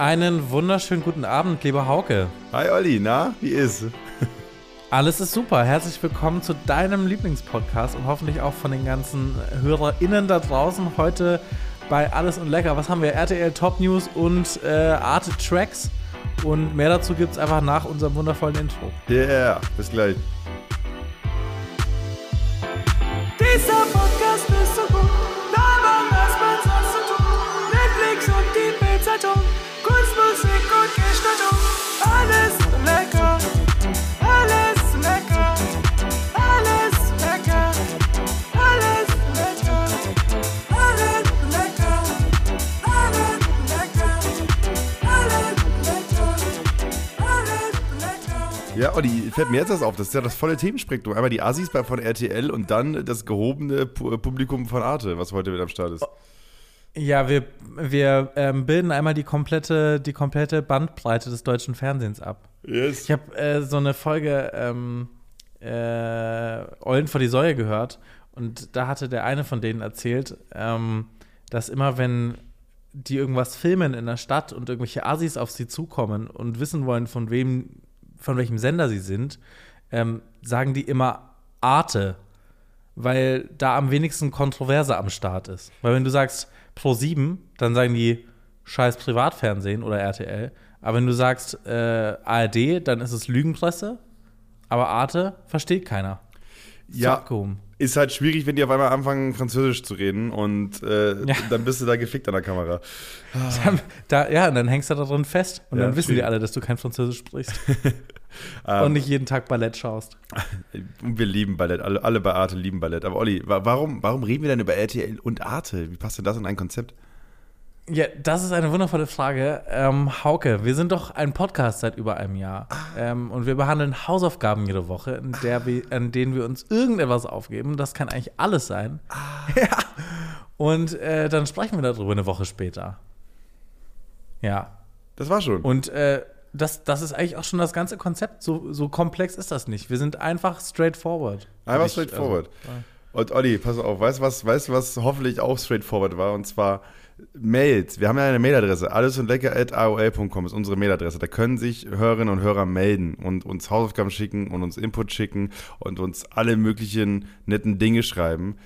Einen wunderschönen guten Abend, lieber Hauke. Hi Olli, na, wie ist? Alles ist super. Herzlich willkommen zu deinem Lieblingspodcast und hoffentlich auch von den ganzen HörerInnen da draußen. Heute bei Alles und Lecker. Was haben wir? RTL Top News und äh, Arte Tracks. Und mehr dazu gibt es einfach nach unserem wundervollen Intro. Yeah, bis gleich. Fällt mir jetzt das auf. Das ist ja das volle Themenspektrum. Einmal die Assis bei- von RTL und dann das gehobene Pu- Publikum von Arte, was heute mit am Start ist. Ja, wir, wir ähm, bilden einmal die komplette, die komplette Bandbreite des deutschen Fernsehens ab. Yes. Ich habe äh, so eine Folge ähm, äh, Eulen vor die Säue gehört und da hatte der eine von denen erzählt, ähm, dass immer wenn die irgendwas filmen in der Stadt und irgendwelche Assis auf sie zukommen und wissen wollen, von wem, von welchem Sender sie sind, ähm, sagen die immer Arte, weil da am wenigsten Kontroverse am Start ist. Weil wenn du sagst Pro 7, dann sagen die scheiß Privatfernsehen oder RTL. Aber wenn du sagst äh, ARD, dann ist es Lügenpresse. Aber Arte versteht keiner. Ja. abgehoben. Ist halt schwierig, wenn die auf einmal anfangen, Französisch zu reden und äh, Ja. dann bist du da gefickt an der Kamera. Da, ja, und dann hängst du da drin fest. Und Ja, dann wissen die schwierig. alle, dass du kein Französisch sprichst. Ähm, und nicht jeden Tag Ballett schaust. Wir lieben Ballett, alle, alle bei Arte lieben Ballett. Aber Olli, wa warum, warum reden wir denn über RTL und Arte? Wie passt denn das in ein Konzept? Ja, das ist eine wundervolle Frage. Ähm, Hauke, wir sind doch ein Podcast seit über einem Jahr. Ähm, und wir behandeln Hausaufgaben jede Woche, in der wir, an denen wir uns irgendetwas aufgeben. Das kann eigentlich alles sein. Ja. Und äh, dann sprechen wir darüber eine Woche später. Ja. Das war schon. Und äh, das, das ist eigentlich auch schon das ganze Konzept. So, so komplex ist das nicht. Wir sind einfach straightforward. Einfach Ich- straightforward. Also, Und Olli, pass auf, weißt du was, weißt du, was hoffentlich auch straightforward war? Und zwar Mails. Wir haben ja eine Mailadresse. Alles und lecker at aol.com ist unsere Mailadresse. Da können sich Hörerinnen und Hörer melden und uns Hausaufgaben schicken und uns Input schicken und uns alle möglichen netten Dinge schreiben.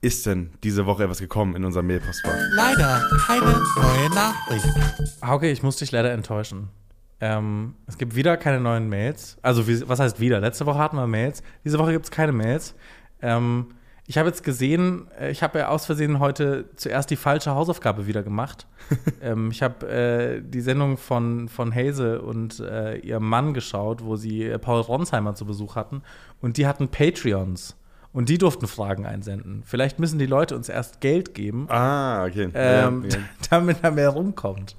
Ist denn diese Woche etwas gekommen in unserem Mailpostfach? Leider keine neue Nachricht. Hauke, ich muss dich leider enttäuschen. Ähm, es gibt wieder keine neuen Mails. Also, wie, was heißt wieder? Letzte Woche hatten wir Mails. Diese Woche gibt es keine Mails. Ähm, ich habe jetzt gesehen, äh, ich habe ja aus Versehen heute zuerst die falsche Hausaufgabe wieder gemacht. ähm, ich habe äh, die Sendung von, von Hazel und äh, ihrem Mann geschaut, wo sie äh, Paul Ronsheimer zu Besuch hatten. Und die hatten Patreons. Und die durften Fragen einsenden. Vielleicht müssen die Leute uns erst Geld geben, Ah, okay. ähm, ja, ja. damit da mehr rumkommt.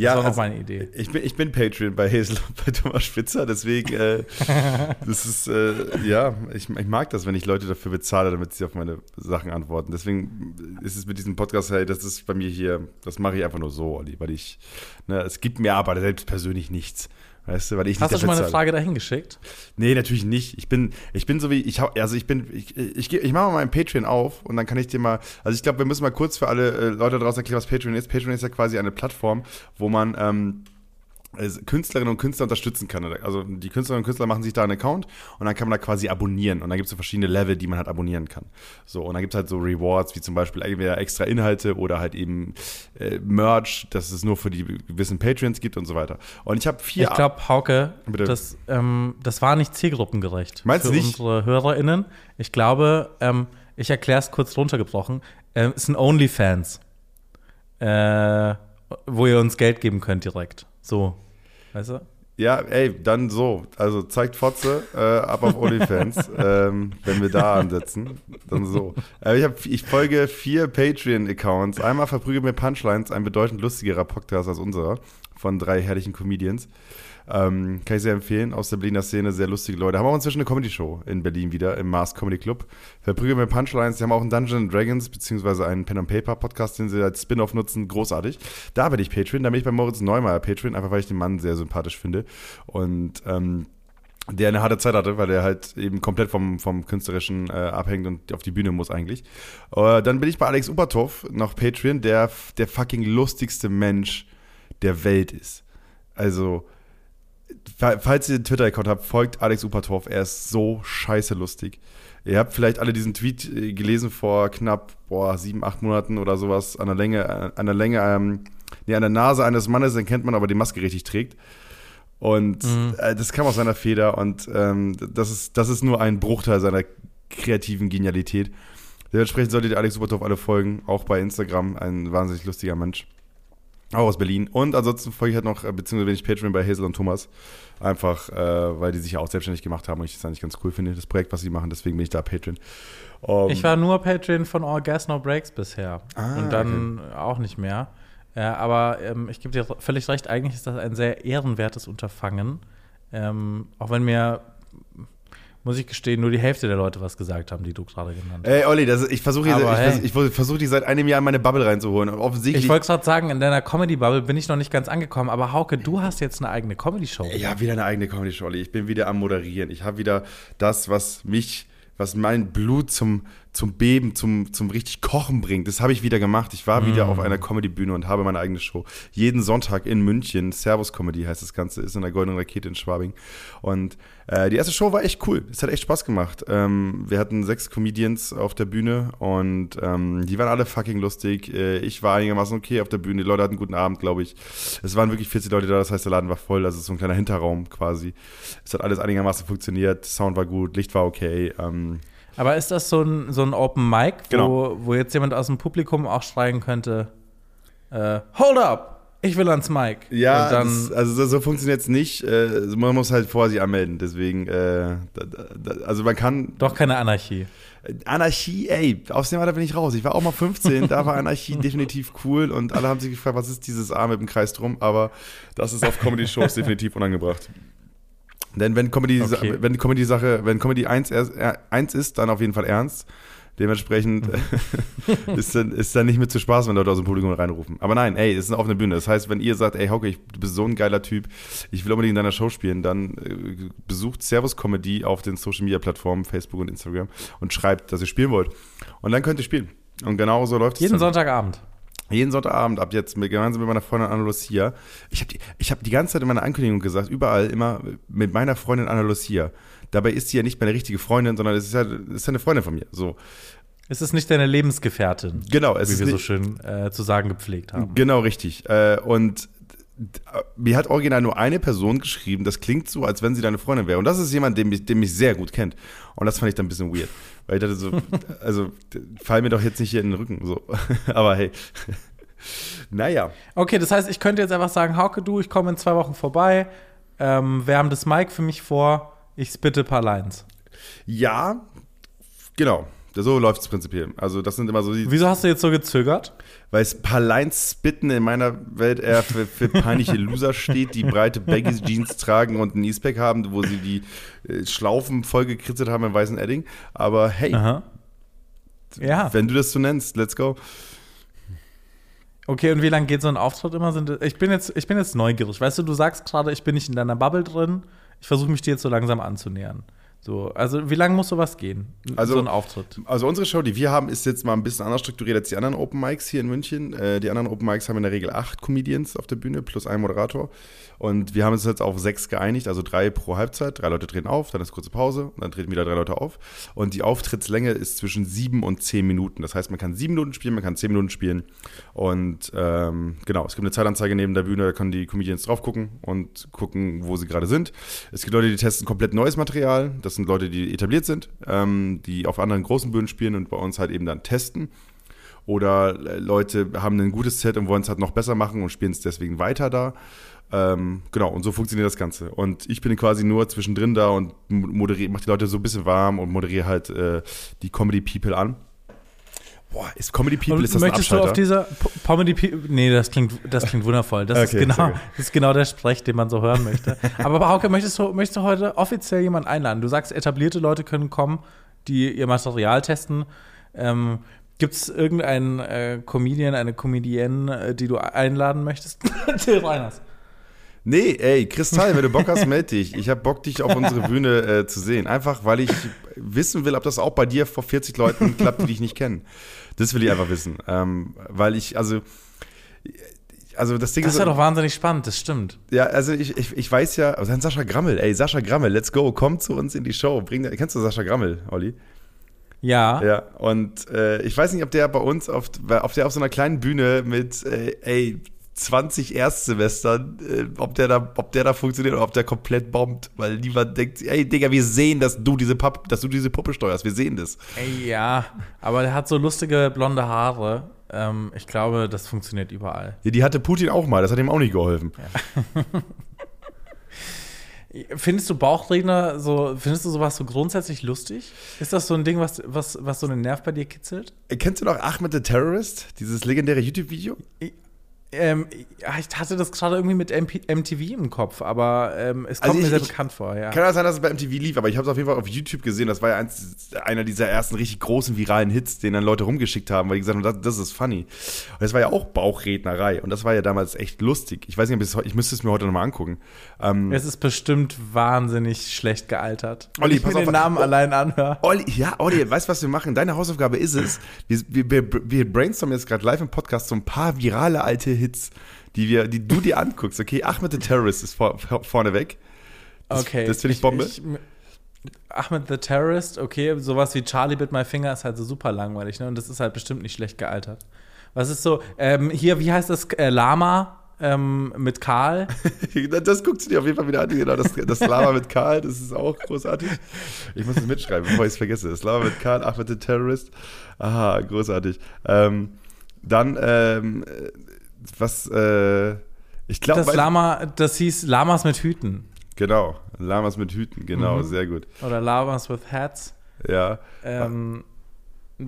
Ja, Das war noch also, meine Idee. Ich bin, ich bin Patreon bei Hazel und bei Thomas Spitzer, deswegen, äh, das ist, äh, ja, ich, ich mag das, wenn ich Leute dafür bezahle, damit sie auf meine Sachen antworten. Deswegen ist es mit diesem Podcast, hey, das ist bei mir hier, das mache ich einfach nur so, Olli, weil ich, ne, es gibt mir aber selbst persönlich nichts. Weißt du, weil ich Hast du nicht schon mal eine. Frage dahin geschickt? Nee, natürlich nicht. Ich bin, ich bin so wie, ich hau, also ich bin, ich, ich, ich mache mal meinen Patreon auf und dann kann ich dir mal, also ich glaube, wir müssen mal kurz für alle äh, Leute draußen erklären, was Patreon ist. Patreon ist ja quasi eine Plattform, wo man ähm, Künstlerinnen und Künstler unterstützen kann. Also die Künstlerinnen und Künstler machen sich da einen Account und dann kann man da quasi abonnieren. Und dann gibt es so verschiedene Level, die man halt abonnieren kann. So, und dann gibt es halt so Rewards, wie zum Beispiel entweder extra Inhalte oder halt eben äh, Merch, dass es nur für die gewissen Patreons gibt und so weiter. Und ich habe vier. Ich glaube, Hauke, das, ähm, das war nicht zielgruppengerecht. Meinst du für nicht? unsere HörerInnen. Ich glaube, ähm, ich erkläre es kurz runtergebrochen. Ähm, es sind OnlyFans, äh, wo ihr uns Geld geben könnt direkt. So, weißt du? Ja, ey, dann so. Also zeigt Fotze äh, ab auf OnlyFans, ähm, wenn wir da ansetzen. Dann so. Äh, ich, hab, ich folge vier Patreon-Accounts. Einmal verprügelt mir Punchlines, ein bedeutend lustigerer Podcast als unserer, von drei herrlichen Comedians. Ähm, kann ich sehr empfehlen. Aus der Berliner Szene sehr lustige Leute. Haben auch inzwischen eine Comedy-Show in Berlin wieder, im Mars Comedy Club. Verprügeln mir Punchlines. Die haben auch einen Dungeon Dragons, beziehungsweise einen Pen and Paper Podcast, den sie als Spin-off nutzen. Großartig. Da bin ich Patreon. Da bin ich bei Moritz Neumeier Patreon, einfach weil ich den Mann sehr sympathisch finde. Und ähm, der eine harte Zeit hatte, weil der halt eben komplett vom, vom Künstlerischen äh, abhängt und auf die Bühne muss eigentlich. Äh, dann bin ich bei Alex Ubertoff, noch Patreon, der, der fucking lustigste Mensch, der Welt ist. Also, falls ihr einen Twitter-Account habt, folgt Alex Upertorf. Er ist so scheiße lustig. Ihr habt vielleicht alle diesen Tweet äh, gelesen vor knapp boah, sieben, acht Monaten oder sowas an der Länge, äh, an der Länge, ähm, nee, an der Nase eines Mannes, den kennt man, aber die Maske richtig trägt. Und äh, das kam aus seiner Feder und ähm, das, ist, das ist nur ein Bruchteil seiner kreativen Genialität. Dementsprechend solltet ihr Alex Supertopf alle folgen, auch bei Instagram, ein wahnsinnig lustiger Mensch. Auch aus Berlin. Und ansonsten folge ich halt noch, äh, beziehungsweise bin ich Patreon bei Hazel und Thomas. Einfach, äh, weil die sich ja auch selbstständig gemacht haben und ich das eigentlich ganz cool finde, das Projekt, was sie machen. Deswegen bin ich da Patreon. Um, Ich war nur Patreon von All Gas No Breaks bisher. Ah, und dann auch nicht mehr. Ja, aber ähm, ich gebe dir völlig recht, eigentlich ist das ein sehr ehrenwertes Unterfangen. Ähm, auch wenn mir, muss ich gestehen, nur die Hälfte der Leute was gesagt haben, die du gerade genannt hast. Ey, Olli, das, ich versuche Aber hey. ich, ich versuche dich seit einem Jahr in meine Bubble reinzuholen. Offensichtlich. Ich wollte gerade sagen, in deiner Comedy-Bubble bin ich noch nicht ganz angekommen, aber Hauke, du hast jetzt eine eigene Comedy-Show. Ich habe wieder eine eigene Comedy-Show, Olli. Ich bin wieder am Moderieren. Ich habe wieder das, was mich, was mein Blut zum, zum Beben, zum, zum richtig Kochen bringt. Das habe ich wieder gemacht. Ich war wieder auf einer Comedy-Bühne und habe meine eigene Show. Jeden Sonntag in München. Servus Comedy heißt das Ganze. Ist in der Goldenen Rakete in Schwabing. Und äh, die erste Show war echt cool. Es hat echt Spaß gemacht. Ähm, wir hatten sechs Comedians auf der Bühne und ähm, die waren alle fucking lustig. Äh, ich war einigermaßen okay auf der Bühne. Die Leute hatten einen guten Abend, glaube ich. Es waren wirklich 40 Leute da, das heißt, der Laden war voll. Also so ein kleiner Hinterraum quasi. Es hat alles einigermaßen funktioniert. Sound war gut, Licht war okay. Ähm, Aber ist das so ein, so ein Open Mic, wo, Genau. wo jetzt jemand aus dem Publikum auch schreien könnte, äh, Hold up! Ich will ans Mic. Ja, das, also so, so funktioniert es nicht. Äh, man muss halt vorher sich anmelden. Deswegen, äh, da, da, also man kann. doch keine Anarchie. Anarchie, ey, aus dem Alter bin ich raus. Ich war auch mal 15, da war Anarchie definitiv cool und alle haben sich gefragt, was ist dieses A mit dem Kreis drum, aber das ist auf Comedy-Shows definitiv unangebracht. Denn wenn Comedy, Okay. wenn Comedy Sache, wenn Comedy 1 erst, äh, eins ist, dann auf jeden Fall ernst. Dementsprechend ist, dann, ist dann nicht mit zu Spaß, wenn Leute aus dem Publikum reinrufen. Aber nein, ey, es ist eine offene Bühne. Das heißt, wenn ihr sagt, ey, Hauke, ich, du bist so ein geiler Typ, ich will unbedingt in deiner Show spielen, dann äh, besucht Servus Comedy auf den Social Media Plattformen, Facebook und Instagram und schreibt, dass ihr spielen wollt. Und dann könnt ihr spielen. Und genau so läuft es. Jeden. Sonntagabend. Jeden Sonntagabend ab jetzt mit, gemeinsam mit meiner Freundin Anna Lucia. Ich habe die, ich hab die ganze Zeit in meiner Ankündigung gesagt, überall immer mit meiner Freundin Anna Lucia. Dabei ist sie ja nicht meine richtige Freundin, sondern es ist ja, es ist ja eine Freundin von mir. So. Es ist nicht deine Lebensgefährtin, Genau, es wie ist wir so nicht- schön äh, zu sagen gepflegt haben. Genau, richtig. Äh, und mir hat original nur eine Person geschrieben, das klingt so, als wenn sie deine Freundin wäre. Und das ist jemand, den mich, den mich sehr gut kennt. Und das fand ich dann ein bisschen weird. Weil ich dachte so, also fall mir doch jetzt nicht hier in den Rücken. So. Aber hey. naja. Okay, das heißt, ich könnte jetzt einfach sagen, Hauke, du, ich komme in zwei Wochen vorbei, ähm, wärm das Mic für mich vor, ich spitte ein paar Lines. Ja, genau. So läuft es prinzipiell. Also das sind immer so die, Wieso hast du jetzt so gezögert? weil es paar Lines spitten in meiner Welt eher für, für peinliche Loser steht, die breite Baggy Jeans tragen und ein E-Spec haben, wo sie die äh, Schlaufen voll gekritzelt haben im weißen Edding. Aber hey, Aha. Ja. wenn du das so nennst, let's go. Okay, und wie lange geht so ein Auftritt immer? Ich, bin jetzt, ich bin jetzt neugierig. Weißt du, du sagst gerade, ich bin nicht in deiner Bubble drin. Ich versuche mich dir jetzt so langsam anzunähern. So, also wie lange muss sowas gehen? Also- so ein Auftritt. Also unsere Show, die wir haben, ist jetzt mal ein bisschen anders strukturiert als die anderen Open Mics hier in München. Äh, die anderen Open Mics haben in der Regel acht Comedians auf der Bühne plus ein Moderator. Und wir haben uns jetzt auf sechs geeinigt, also drei pro Halbzeit. Drei Leute treten auf, dann ist kurze Pause und dann treten wieder drei Leute auf. Und die Auftrittslänge ist zwischen sieben und zehn Minuten. Das heißt, man kann sieben Minuten spielen, man kann zehn Minuten spielen. Und ähm, genau, es gibt eine Zeitanzeige neben der Bühne, da können die Comedians drauf gucken und gucken, wo sie gerade sind. Es gibt Leute, die testen komplett neues Material. Das sind Leute, die etabliert sind, ähm, die auf anderen großen Bühnen spielen und bei uns halt eben dann testen. Oder äh, Leute haben ein gutes Set und wollen es halt noch besser machen und spielen es deswegen weiter da. Ähm, genau, und so funktioniert das Ganze. Und ich bin quasi nur zwischendrin da und moderiere, mache die Leute so ein bisschen warm und moderiere halt äh, die Comedy People an. Boah, ist Comedy People, Und ist das ein möchtest du auf dieser Comedy Pe- Nee, das klingt, das klingt wundervoll. Das, ist Okay, genau, sorry. das ist genau der Sprech, den man so hören möchte. Aber Hauke, möchtest du, möchtest du heute offiziell jemanden einladen? Du sagst, etablierte Leute können kommen, die ihr Material testen. Ähm, Gibt es irgendeinen äh, Comedian, eine Comedienne, äh, die du einladen möchtest? Till Reiners. Nee, ey, Kristall, wenn du Bock hast, meld dich. Ich habe Bock, dich auf unsere Bühne äh, zu sehen. Einfach, weil ich wissen will, ob das auch bei dir vor 40 Leuten klappt, die dich nicht kennen. Das will ich einfach wissen. Ähm, weil ich, also, also das Ding Das ist. ist ja doch wahnsinnig spannend, das stimmt. Ja, also ich, ich, ich weiß ja, also dann Sascha Grammel, ey, Sascha Grammel, let's go, komm zu uns in die Show. Bring, kennst du Sascha Grammel, Olli? Ja. Ja, und äh, ich weiß nicht, ob der bei uns auf, auf der auf so einer kleinen Bühne mit, äh, ey, 20 Erstsemestern, äh, ob, der da, ob der da funktioniert oder ob der komplett bombt, weil niemand denkt, ey, Digga, wir sehen, dass du diese, Papp, dass du diese Puppe steuerst, wir sehen das. Ey, ja, aber der hat so lustige blonde Haare. Ähm, ich glaube, das funktioniert überall. Ja, die hatte Putin auch mal, das hat ihm auch nicht geholfen. Findest du Bauchredner so, findest du sowas so grundsätzlich lustig? Ist das so ein Ding, was, was, was so einen Nerv bei dir kitzelt? Kennst du noch Ahmed the Terrorist, dieses legendäre YouTube-Video? Ähm, ja, ich hatte das gerade irgendwie mit MP MTV im Kopf, aber ähm, es kommt Also mir ich- sehr ich- bekannt vor, ja. Kann auch sein, dass es bei MTV lief, aber ich habe es auf jeden Fall auf YouTube gesehen. Das war ja eins, einer dieser ersten richtig großen viralen Hits, den dann Leute rumgeschickt haben, weil die gesagt haben, das, das ist funny. Und das war ja auch Bauchrednerei und das war ja damals echt lustig. Ich weiß nicht, ob ich müsste es mir heute nochmal angucken. Ähm, Es ist bestimmt wahnsinnig schlecht gealtert. Olli, ich mir pass auf, den Namen oh. allein anhöre. Olli, ja, Olli, weißt du, was wir machen? Deine Hausaufgabe ist es, wir, wir, wir, wir brainstormen jetzt gerade live im Podcast so ein paar virale alte Hits, die, wir, die du dir anguckst, okay? Ahmed the Terrorist ist vor, vor, vorne weg. Das, Okay. Das finde ich Bombe. Ahmed the Terrorist, okay, sowas wie Charlie Bit My Finger ist halt so super langweilig, ne? Und das ist halt bestimmt nicht schlecht gealtert. Was ist so, ähm, hier, wie heißt das, äh, Lama ähm, mit Karl? Das guckst du dir auf jeden Fall wieder an. Genau, das, das Lava mit Karl, das ist auch großartig. Ich muss es mitschreiben, bevor ich es vergesse. Das Lava mit Karl, Ahmed the Terrorist. Aha, großartig. Ähm, dann, ähm, äh, was, äh, ich glaube, Das Lama, das hieß Lamas mit Hüten. genau, Lamas mit Hüten, genau, Mhm. sehr gut. Oder Lamas with Hats. Ja, Ähm,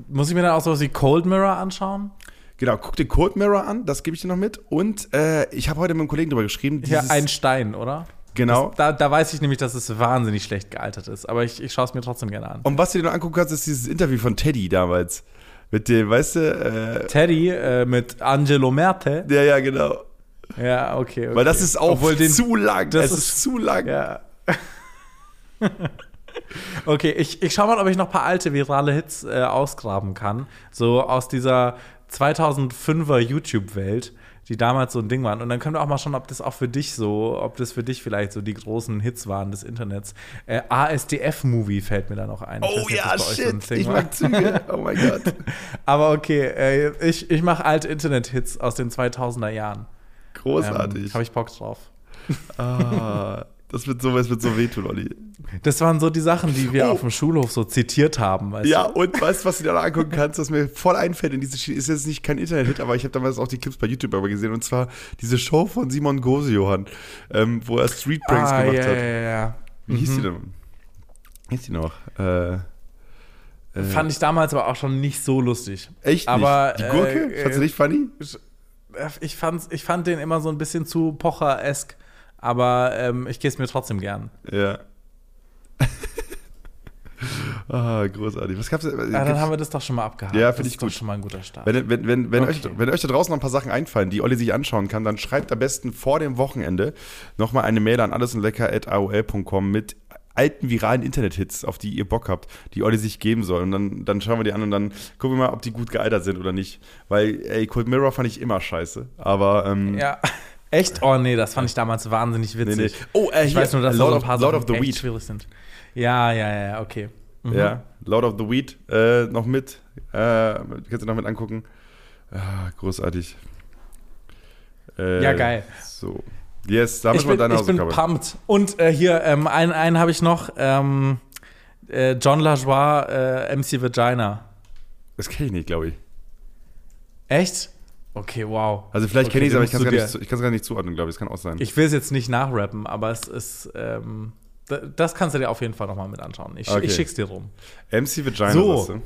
muss ich mir dann auch sowas wie Cold Mirror anschauen? genau, guck dir Cold Mirror an, das gebe ich dir noch mit. Und äh, ich habe heute mit einem Kollegen drüber geschrieben. Ja, ein Stein, oder? genau. Das, da, da weiß ich nämlich, dass es wahnsinnig schlecht gealtert ist. Aber ich, ich schaue es mir trotzdem gerne an. Und was du dir noch angucken kannst, ist dieses Interview von Teddy damals. Mit dem, weißt du, äh, Teddy äh, mit Angelo Merte. ja, ja, genau. Ja, okay. okay. Weil das ist auch Obwohl den, zu lang. das Das ist, ist- zu lang. Ja. okay, ich, ich schau mal, ob ich noch ein paar alte virale Hits äh, ausgraben kann. So aus dieser 2005er YouTube-Welt, die damals so ein Ding waren. Und dann können wir auch mal schauen, ob das auch für dich so, ob das für dich vielleicht so die großen Hits waren des Internets. Äh, ASDF-Movie fällt mir da noch ein. Oh nicht, ja, so shit. Thing Ich war. mag Züge. Oh mein Gott. Aber okay, äh, ich, ich mache alte Internet-Hits aus den 2000er Jahren. Großartig. Ähm, Habe ich Bock drauf. ah, das wird so, das wird so wehtun, Olli. Das waren so die Sachen, die wir Oh. auf dem Schulhof so zitiert haben. Ja, du? und weißt du, was du dir da angucken kannst, was mir voll einfällt in diese Schiene, ist jetzt nicht kein Internet-Hit, aber ich habe damals auch die Clips bei YouTube aber gesehen, und zwar diese Show von Simon Gosejohann, ähm, wo er Street Pranks ah, gemacht ja, hat. ja, ja. Wie hieß die denn? Wie hieß die noch? Äh, äh, Fand ich damals aber auch schon nicht so lustig. echt aber, nicht. Die Gurke? äh, Fandst du nicht funny? Ich, fand's, ich fand den immer so ein bisschen zu Pocher-esk, aber ähm, ich gehe es mir trotzdem gern. Ja. ah, großartig. Was gab's? Ja, dann haben wir das doch schon mal abgehakt. Ja, Das find ich gut. schon mal ein guter Start. Wenn, wenn, wenn, wenn, Okay. euch, wenn euch da draußen noch ein paar Sachen einfallen, die Olli sich anschauen kann, dann schreibt am besten vor dem Wochenende nochmal eine Mail an allesundlecker.aol.com mit alten viralen Internet-Hits, auf die ihr Bock habt, die Olli sich geben soll. Und dann, dann schauen wir die an und dann gucken wir mal, ob die gut gealtert sind oder nicht. Weil, ey, Cold Mirror fand ich immer scheiße. Aber, ähm, ja. Echt? Oh nee, das fand ich damals wahnsinnig nee, witzig. nee. Oh, äh, Ich weiß nur, dass da Lord, so of, Lord of the Weed. schwierig sind. Ja, ja, ja, okay. Mhm. Ja, Lord of the Weed äh, noch mit. Äh, kannst du noch mit angucken. Ah, großartig. Äh, Ja, geil. So. Yes, da haben wir Ich bin, deine ich bin pumped. Und äh, hier, ähm, einen, einen habe ich noch. Ähm, äh, John Lajoie, äh, MC Vagina. Das kenne ich nicht, glaube ich. Echt? Okay, wow. Also vielleicht Okay, kenne ich es, aber ich kann es gar, nicht gar zuordnen, glaube ich. Das kann auch sein. Ich will es jetzt nicht nachrappen, aber es ist. Ähm, das kannst du dir auf jeden Fall nochmal mit anschauen. Ich, Okay. ich schick's dir rum. MC Vagina, So.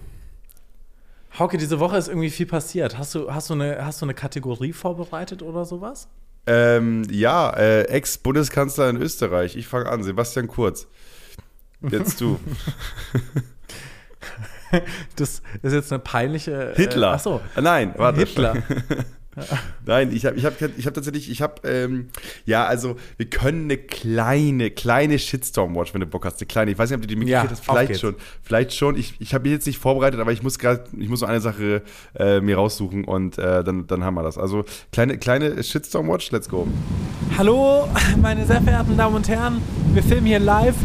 Hauke, diese Woche ist irgendwie viel passiert. Hast du, hast du, eine, hast du eine Kategorie vorbereitet oder sowas? Ähm, ja, äh, Ex-Bundeskanzler in Österreich. Ich fange an. Sebastian Kurz. Jetzt du. Das ist jetzt eine peinliche. Hitler. Äh, ach so. Äh, Nein, warte. Hitler. Nein, ich habe ich hab, ich hab tatsächlich, ich habe, ähm, ja, also wir können eine kleine, kleine Shitstorm-Watch, wenn du Bock hast, eine kleine. Ich weiß nicht, ob du die mitgekriegt Ja, hast, vielleicht schon. Vielleicht schon. Ich, ich habe mich jetzt nicht vorbereitet, aber ich muss gerade, ich muss so eine Sache äh, mir raussuchen und äh, dann, dann haben wir das. Also kleine, kleine Shitstorm-Watch, let's go. Hallo, meine sehr verehrten Damen und Herren. Wir filmen hier live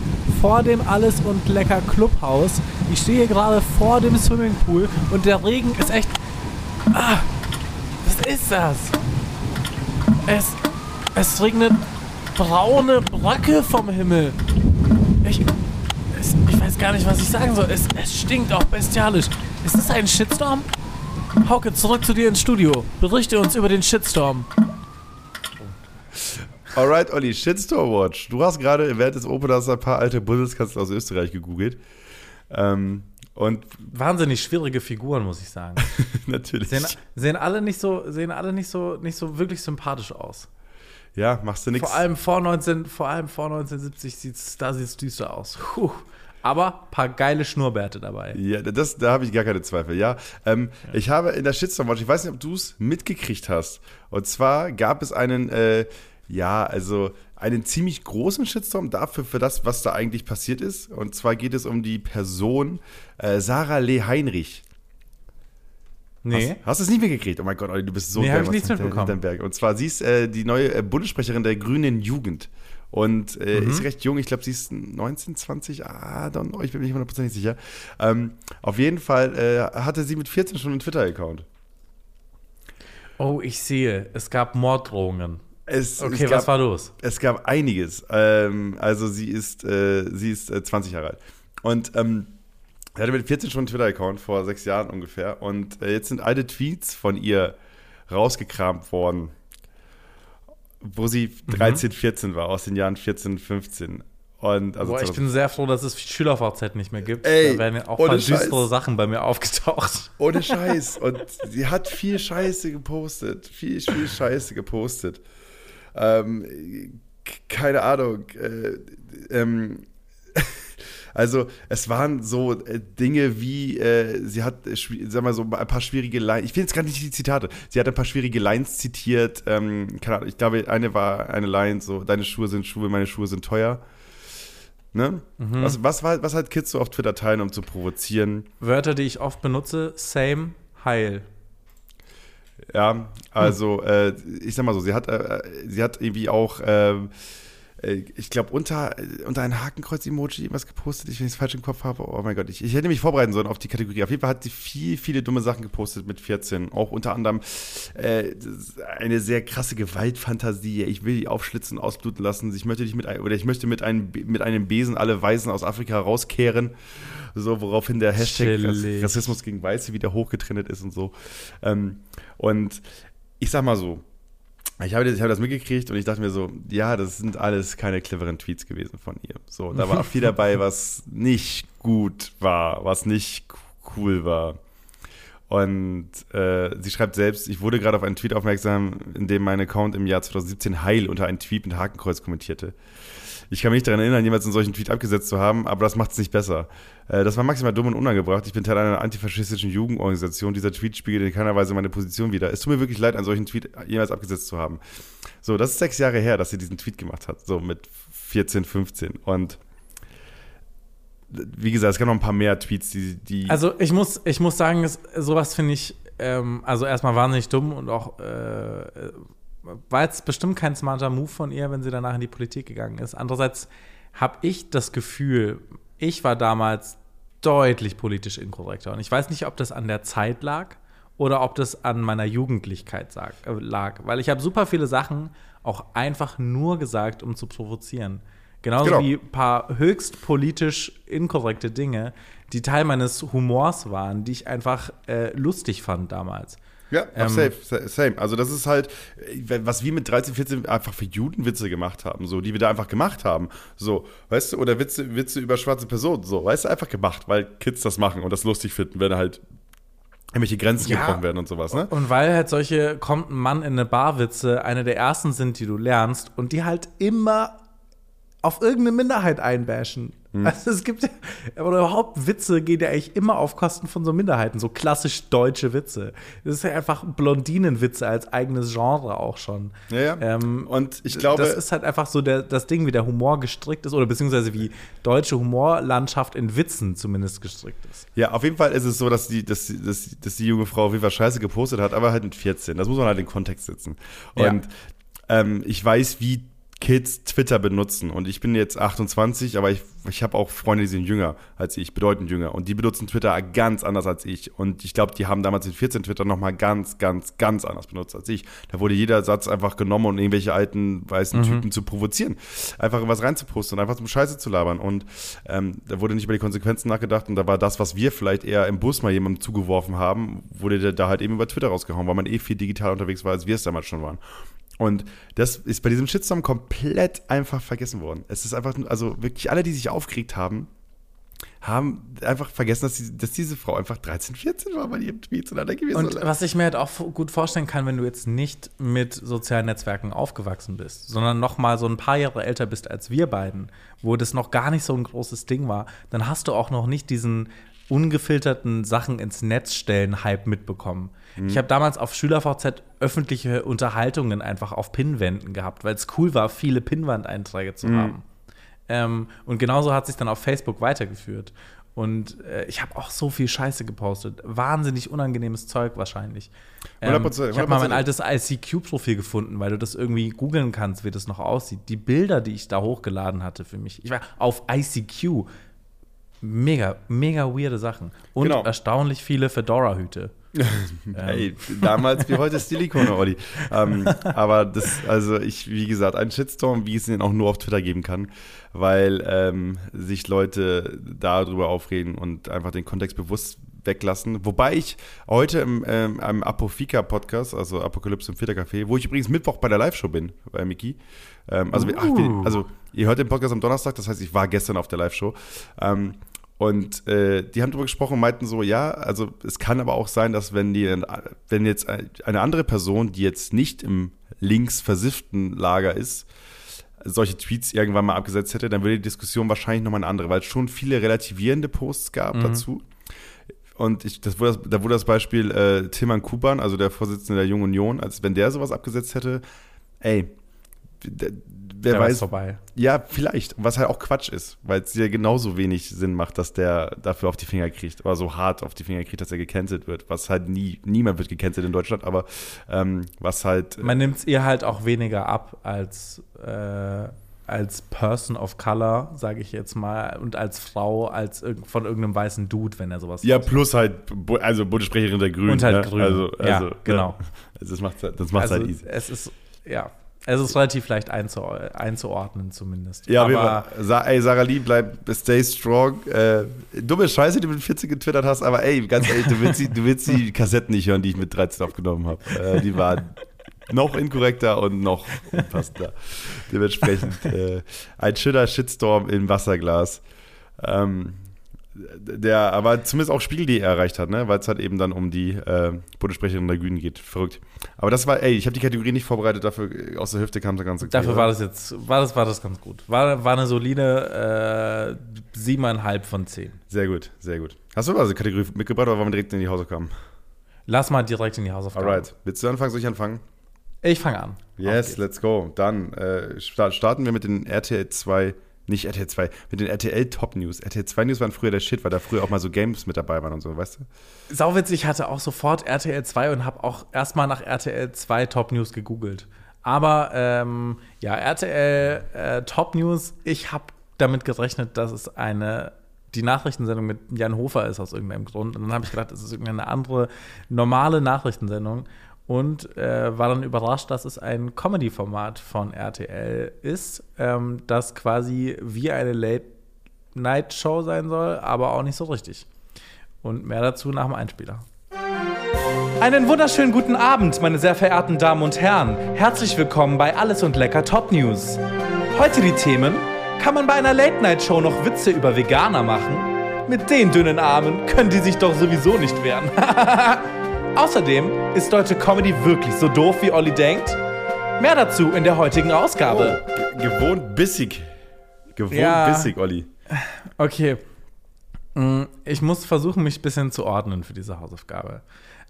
vor dem Alles und Lecker Clubhaus. Ich stehe gerade vor dem Swimmingpool und der Regen ist echt. Ah, was ist das? Es, es regnet braune Bröcke vom Himmel. Ich, es, ich weiß gar nicht, was ich sagen soll. Es, es stinkt auch bestialisch. Ist das ein Shitstorm? Hauke, zurück zu dir ins Studio. Berichte uns über den Shitstorm. Alright, Olli, Shitstorm-Watch. Du hast gerade während des Openers ein paar alte Bundeskanzler aus Österreich gegoogelt. Ähm, und Wahnsinnig schwierige Figuren, muss ich sagen. natürlich. Sehen, sehen alle nicht so, sehen alle nicht so, nicht so wirklich sympathisch aus. ja, machst du nichts. Vor allem vor 19, vor allem vor 1970 sieht's, da sieht's düster aus. Puh. Aber paar geile Schnurrbärte dabei. Ja, das, da habe ich gar keine Zweifel. Ja, ähm, ich habe in der Shitstorm Watch, ich weiß nicht, ob du es mitgekriegt hast. Und zwar gab es einen, äh, ja, also einen ziemlich großen Shitstorm dafür, für das, was da eigentlich passiert ist. Und zwar geht es um die Person äh, Sarah Lee Heinrich. Nee. Hast, hast du es nicht mitgekriegt? Oh mein Gott, Olli, du bist so Nee, hab geil, ich nichts mitbekommen. Und zwar, sie ist äh, die neue äh, Bundessprecherin der Grünen Jugend. Und äh, Mhm. ist recht jung, ich glaube, sie ist 19, 20, ah, don't know, ich bin mir nicht hundertprozentig sicher. Ähm, auf jeden Fall äh, hatte sie mit 14 schon einen Twitter-Account. Oh, ich sehe, es gab Morddrohungen. Es, Okay, es gab, was war los? Es gab einiges. Ähm, also sie ist, äh, sie ist äh, 20 Jahre alt. Und ähm, sie hatte mit 14 schon einen Twitter-Account, vor sechs Jahren ungefähr. Und äh, jetzt sind alte Tweets von ihr rausgekramt worden, wo sie Mhm. 13, 14 war, aus den Jahren 14, 15. Und also Boah, ich 2000 bin sehr froh, dass es SchülerVZ nicht mehr gibt. Ey, da werden ja auch mal düstere Sachen bei mir aufgetaucht. Ohne Scheiß. Und sie hat viel Scheiße gepostet. Viel, viel Scheiße gepostet. Ähm, keine Ahnung. Äh, ähm, also, es waren so äh, Dinge wie, äh, sie hat, äh, sag mal so, ein paar schwierige Lines. Ich finde jetzt gar nicht die Zitate. Sie hat ein paar schwierige Lines zitiert. Ähm, keine Ahnung, ich glaube, eine war eine Line so: Deine Schuhe sind Schuhe, meine Schuhe sind teuer. Ne? Was, was, war, was halt Kids so auf Twitter teilen, um zu provozieren? Wörter, die ich oft benutze, same, heil. Ja, also äh, ich sag mal so, sie hat, äh, sie hat irgendwie auch, ähm, äh, ich glaube, unter, äh, unter ein Hakenkreuz-Emoji was gepostet, ich, wenn ich es falsch im Kopf habe. Oh mein Gott, ich, ich hätte mich vorbereiten sollen auf die Kategorie. Auf jeden Fall hat sie viel, viele dumme Sachen gepostet mit 14. Auch unter anderem äh, eine sehr krasse Gewaltfantasie. Ich will die aufschlitzen, ausbluten lassen. Ich möchte dich mit oder ich möchte mit einem, mit einem Besen alle Weisen aus Afrika rauskehren. So, woraufhin der Hashtag Chillig. Rassismus gegen Weiße wieder hochgetrennt ist und so. Ähm, und ich sag mal so, ich habe, das, ich habe das mitgekriegt und ich dachte mir so, ja, das sind alles keine cleveren Tweets gewesen von ihr. So, da war viel dabei, was nicht gut war, was nicht cool war. Und äh, sie schreibt selbst, ich wurde gerade auf einen Tweet aufmerksam, in dem mein Account im Jahr 2017 heil unter einen Tweet mit Hakenkreuz kommentierte. Ich kann mich daran erinnern, jemals einen solchen Tweet abgesetzt zu haben, aber das macht es nicht besser. Äh, das war maximal dumm und unangebracht. Ich bin Teil einer antifaschistischen Jugendorganisation. Dieser Tweet spiegelt in keiner Weise meine Position wider. Es tut mir wirklich leid, einen solchen Tweet jemals abgesetzt zu haben. So, das ist sechs Jahre her, dass sie diesen Tweet gemacht hat. So mit 14, 15. Und wie gesagt, es gab noch ein paar mehr Tweets, die. die Also ich muss, ich muss sagen, sowas finde ich, ähm, also erstmal wahnsinnig dumm und auch äh, war jetzt bestimmt kein smarter Move von ihr, wenn sie danach in die Politik gegangen ist. Andererseits habe ich das Gefühl, ich war damals deutlich politisch inkorrekter. Und ich weiß nicht, ob das an der Zeit lag oder ob das an meiner Jugendlichkeit sag, äh, lag. Weil ich habe super viele Sachen auch einfach nur gesagt, um zu provozieren. Genauso Genau. wie ein paar höchst politisch inkorrekte Dinge, die Teil meines Humors waren, die ich einfach äh, lustig fand damals. Ja, Ähm, safe, sa- same. Also das ist halt, äh, was wir mit 13, 14 einfach für Judenwitze gemacht haben, so, die wir da einfach gemacht haben. So, weißt du, oder Witze, Witze über schwarze Personen, so, weißt du, einfach gemacht, weil Kids das machen und das lustig finden, wenn halt irgendwelche Grenzen Ja. gebrochen werden und sowas, ne? Und weil halt solche kommt ein Mann in eine Barwitze eine der ersten sind, die du lernst und die halt immer auf irgendeine Minderheit einbashen. Also es gibt ja, oder überhaupt Witze gehen ja eigentlich immer auf Kosten von so Minderheiten, so klassisch deutsche Witze. Das ist ja einfach Blondinenwitze als eigenes Genre auch schon. Ja, ja. Ähm, Und ich glaube- das ist halt einfach so der, das Ding, wie der Humor gestrickt ist oder beziehungsweise wie deutsche Humorlandschaft in Witzen zumindest gestrickt ist. Ja, auf jeden Fall ist es so, dass die, dass, dass, dass die junge Frau auf jeden Fall Scheiße gepostet hat, aber halt mit 14. Das muss man halt in Kontext setzen. Ja. Und ähm, ich weiß, wie Kids Twitter benutzen. Und ich bin jetzt 28, aber ich, ich habe auch Freunde, die sind jünger als ich, bedeutend jünger. Und die benutzen Twitter ganz anders als ich. Und ich glaube, die haben damals in 14 Twitter nochmal ganz, ganz, ganz anders benutzt als ich. Da wurde jeder Satz einfach genommen, um irgendwelche alten weißen Typen zu provozieren. Einfach was reinzuposten und einfach zum Scheiße zu labern. Und ähm, da wurde nicht über die Konsequenzen nachgedacht. Und da war das, was wir vielleicht eher im Bus mal jemandem zugeworfen haben, wurde da- da halt eben über Twitter rausgehauen, weil man eh viel digital unterwegs war, als wir es damals schon waren. Und das ist bei diesem Shitstorm komplett einfach vergessen worden. Es ist einfach, also wirklich alle, die sich aufgeregt haben, haben einfach vergessen, dass, die, dass diese Frau einfach 13, 14 war bei ihrem Tweet. Und Und so, was ich mir halt auch gut vorstellen kann, wenn du jetzt nicht mit sozialen Netzwerken aufgewachsen bist, sondern noch mal so ein paar Jahre älter bist als wir beiden, wo das noch gar nicht so ein großes Ding war, dann hast du auch noch nicht diesen ungefilterten Sachen ins Netz stellen Hype mitbekommen. Ich habe damals auf SchülerVZ öffentliche Unterhaltungen einfach auf Pinnwänden gehabt, weil es cool war, viele Pinnwandeinträge zu haben. Ähm, und genauso hat sich dann auf Facebook weitergeführt. Und äh, ich habe auch so viel Scheiße gepostet. Wahnsinnig unangenehmes Zeug wahrscheinlich. Ähm, 100%, ich habe mal mein 100%. altes ICQ-Profil gefunden, weil du das irgendwie googeln kannst, wie das noch aussieht. Die Bilder, die ich da hochgeladen hatte für mich. Ich war auf ICQ. Mega, mega weirde Sachen. Und Genau. erstaunlich viele Fedora-Hüte. Ey, damals wie heute Stilikone, Olli. ähm, aber das, also ich, wie gesagt, ein Shitstorm, wie es ihn auch nur auf Twitter geben kann, weil ähm, sich Leute darüber aufreden und einfach den Kontext bewusst weglassen. Wobei ich heute im, ähm, im Apofika-Podcast, also Apokalypse im Vierter-Café, wo ich übrigens Mittwoch bei der Live-Show bin, bei Miki. Ähm, also, ach, wir, also, ihr hört den Podcast am Donnerstag, das heißt, ich war gestern auf der Live-Show. Ähm, und äh, die haben darüber gesprochen und meinten so, ja, also es kann aber auch sein, dass wenn die, wenn jetzt eine andere Person, die jetzt nicht im links versifften Lager ist, solche Tweets irgendwann mal abgesetzt hätte, dann würde die Diskussion wahrscheinlich nochmal eine andere, weil es schon viele relativierende Posts gab dazu. Und ich, das wurde das, da wurde das Beispiel äh, Tilman Kuban, also der Vorsitzende der Jungen Union, als wenn der sowas abgesetzt hätte, ey, wer Der weiß, vorbei. ja, vielleicht. Was halt auch Quatsch ist, weil es ja genauso wenig Sinn macht, dass der dafür auf die Finger kriegt, oder so hart auf die Finger kriegt, dass er gecancelt wird. Was halt nie, niemand wird gecancelt in Deutschland, aber ähm, was halt. Man nimmt es ihr halt auch weniger ab als, äh, als Person of Color, sage ich jetzt mal, und als Frau, als von irgendeinem weißen Dude, wenn er sowas ja, plus halt, also Bundessprecherin der Grünen. Und halt ne? Grün. Also, Ja, also, genau. Also das macht das macht's Also halt easy. es ist, ja, es ist relativ leicht einzu einzuordnen zumindest. Ja, aber aber Sa ey, Sarah Lee, bleib, stay strong. Äh, dumme Scheiße, die du mit 14 getwittert hast, aber ey, ganz ehrlich, du willst die, du willst die Kassetten nicht hören, die ich mit 13 aufgenommen habe. Äh, die waren noch inkorrekter und noch unpassender. Dementsprechend äh, ein schöner Shitstorm im Wasserglas. Ähm, der aber zumindest auch Spiegel.de erreicht hat, ne? weil es halt eben dann um die äh, Bundessprecherin der Grünen geht. Verrückt. Aber das war, ey, ich habe die Kategorie nicht vorbereitet, dafür äh, aus der Hüfte kam es ganz okay. dafür war das jetzt, war das, war das ganz gut. War, war eine solide äh, siebeneinhalb von zehn. Sehr gut, sehr gut. Hast du also Kategorie mitgebracht oder wollen wir direkt in die Hausaufgaben? Lass mal direkt in die Hausaufgaben. Alright. Willst du anfangen? Soll ich anfangen? Ich fange an. Yes, let's go. Dann äh, sta- starten wir mit den RTL 2, nicht RTL 2, mit den RTL Top News. RTL 2 News waren früher der Shit, weil da früher auch mal so Games mit dabei waren und so, weißt du? Sauwitzig, ich hatte auch sofort RTL 2 und habe auch erstmal nach RTL 2 Top News gegoogelt. Aber ähm, ja, RTL äh, Top News, ich habe damit gerechnet, dass es eine die Nachrichtensendung mit Jan Hofer ist aus irgendeinem Grund. Und dann habe ich gedacht, es ist irgendeine andere normale Nachrichtensendung. Und äh, war dann überrascht, dass es ein Comedy-Format von RTL ist, ähm, das quasi wie eine Late-Night-Show sein soll, aber auch nicht so richtig. Und mehr dazu nach dem Einspieler. Einen wunderschönen guten Abend, meine sehr verehrten Damen und Herren. Herzlich willkommen bei Alles und Lecker Top News. Heute die Themen: Kann man bei einer Late-Night-Show noch Witze über Veganer machen? Mit den dünnen Armen können die sich doch sowieso nicht wehren. Außerdem ist deutsche Comedy wirklich so doof, wie Olli denkt? Mehr dazu in der heutigen Ausgabe. Ge gewohnt bissig. Gewohnt Ja. bissig, Olli. Okay. Mm, Ich muss versuchen, mich ein bisschen zu ordnen für diese Hausaufgabe.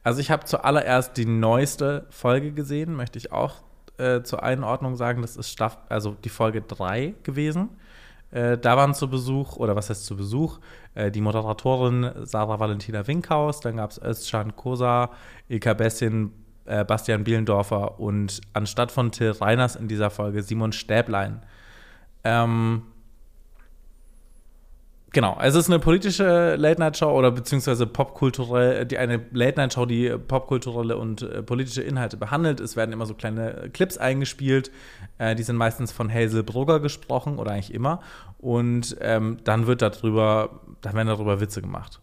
Also ich habe zuallererst die neueste Folge gesehen, möchte ich auch äh, zur Einordnung sagen. Das ist Staff also die Folge 3 gewesen. Äh, da waren zu Besuch, oder was heißt zu Besuch, äh, die Moderatorin Sarah Valentina Winkhaus, dann gab es Özcan Kosa, Ilka Bessin, äh, Bastian Bielendorfer und anstatt von Till Reiners in dieser Folge Simon Stäblein. Ähm, Genau, es ist eine politische Late-Night-Show oder beziehungsweise popkulturell, die eine Late-Night-Show, die popkulturelle und äh, politische Inhalte behandelt. Es werden immer so kleine Clips eingespielt. Äh, die sind meistens von Hazel Brugger gesprochen oder eigentlich immer. Und ähm, dann wird darüber, dann werden darüber Witze gemacht.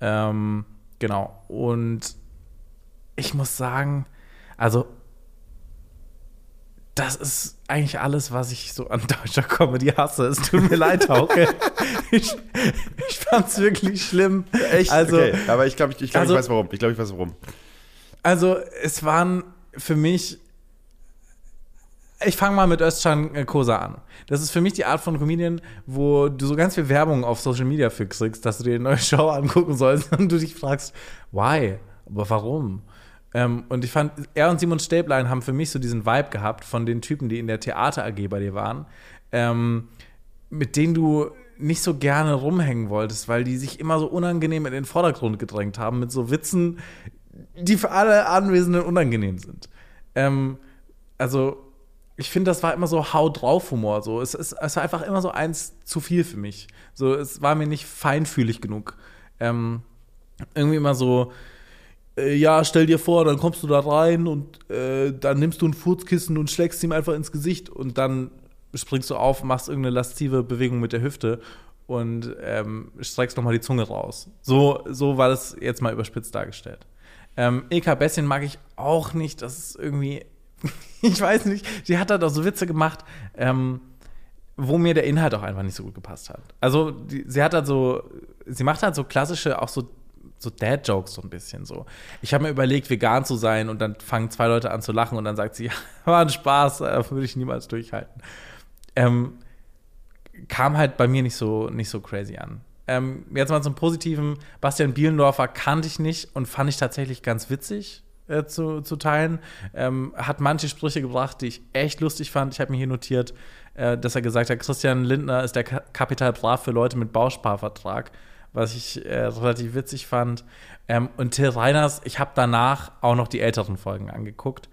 Ähm, genau. Und ich muss sagen, also das ist eigentlich alles, was ich so an deutscher Comedy hasse. Es tut mir leid, Hauke. Ich, ich fand's wirklich schlimm. Echt? Also, okay, aber ich glaube, ich, ich, glaub, also- ich weiß warum. Ich glaube, ich weiß warum. also es waren für mich. Ich fange mal mit Özcan Kosa an. Das ist für mich die Art von Comedian, wo du so ganz viel Werbung auf Social Media für kriegst, dass du dir eine neue Show angucken sollst und du dich fragst, why? Aber warum? Ähm, und ich fand, er und Simon Stäblein haben für mich so diesen Vibe gehabt von den Typen, die in der Theater AG bei dir waren, ähm, mit denen du nicht so gerne rumhängen wolltest, weil die sich immer so unangenehm in den Vordergrund gedrängt haben mit so Witzen, die für alle Anwesenden unangenehm sind. Ähm, also, ich finde, das war immer so Hau drauf Humor. So. Es, es, es war einfach immer so eins zu viel für mich. So, es war mir nicht feinfühlig genug. Ähm, irgendwie immer so, äh, ja, stell dir vor, dann kommst du da rein und äh, dann nimmst du ein Furzkissen und schlägst ihm einfach ins Gesicht und dann springst du auf, machst irgendeine lastive Bewegung mit der Hüfte und ähm, streckst nochmal die Zunge raus. So, so war das jetzt mal überspitzt dargestellt. Ähm, Ilka Bessin mag ich auch nicht. Das ist irgendwie, ich weiß nicht, die hat da doch so Witze gemacht, ähm, wo mir der Inhalt auch einfach nicht so gut gepasst hat. Also, die, sie hat halt so, sie macht halt so klassische, auch so, so Dad-Jokes so ein bisschen so. Ich habe mir überlegt, vegan zu sein und dann fangen zwei Leute an zu lachen und dann sagt sie, ja, war ein Spaß, äh, würde ich niemals durchhalten. Ähm, kam halt bei mir nicht so, nicht so crazy an. Ähm, jetzt mal zum Positiven. Bastian Bielendorfer kannte ich nicht und fand ich tatsächlich ganz witzig äh, zu, zu teilen. Ähm, hat manche Sprüche gebracht, die ich echt lustig fand. Ich habe mir hier notiert, äh, dass er gesagt hat, Christian Lindner ist der Ka Kapital Brav für Leute mit Bausparvertrag, was ich äh, relativ witzig fand. Ähm, und Till Reiners, ich habe danach auch noch die älteren Folgen angeguckt.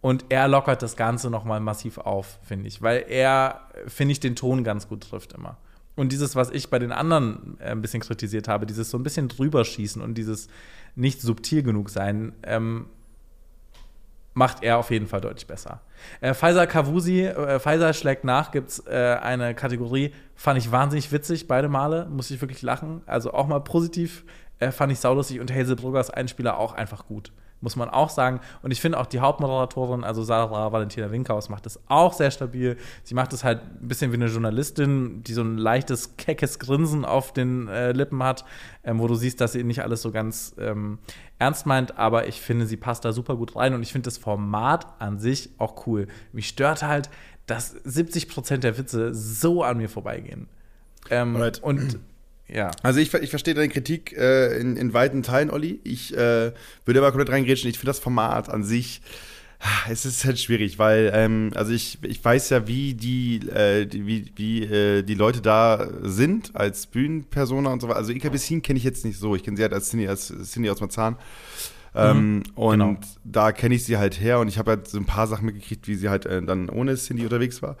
Und er lockert das Ganze nochmal massiv auf, finde ich. Weil er, finde ich, den Ton ganz gut trifft immer. Und dieses, was ich bei den anderen äh, ein bisschen kritisiert habe, dieses so ein bisschen drüber schießen und dieses nicht subtil genug sein, ähm, macht er auf jeden Fall deutlich besser. Äh, Pfizer Kavusi, äh, Pfizer schlägt nach, gibt es äh, eine Kategorie, fand ich wahnsinnig witzig, beide Male, muss ich wirklich lachen. Also auch mal positiv, äh, fand ich saulustig und Hazel Bruggers Einspieler auch einfach gut. Muss man auch sagen. Und ich finde auch die Hauptmoderatorin, also Sarah Valentina Winkhaus, macht das auch sehr stabil. Sie macht es halt ein bisschen wie eine Journalistin, die so ein leichtes, keckes Grinsen auf den äh, Lippen hat, ähm, wo du siehst, dass sie nicht alles so ganz ähm, ernst meint. Aber ich finde, sie passt da super gut rein und ich finde das Format an sich auch cool. Mich stört halt, dass 70 Prozent der Witze so an mir vorbeigehen. Ähm, und ja. Also ich, ich verstehe deine Kritik äh, in, in weiten Teilen, Olli. Ich äh, würde aber komplett reingrätschen. Ich finde das Format an sich, ah, es ist halt schwierig, weil ähm, also ich, ich weiß ja, wie die, äh, die wie, wie äh, die Leute da sind als Bühnenpersona und so weiter. Also Ika Bessin kenne ich jetzt nicht so. Ich kenne sie halt als Cindy, als Cindy aus Marzahn. Ähm, und genau. da kenne ich sie halt her und ich habe halt so ein paar Sachen mitgekriegt, wie sie halt äh, dann ohne Cindy unterwegs war.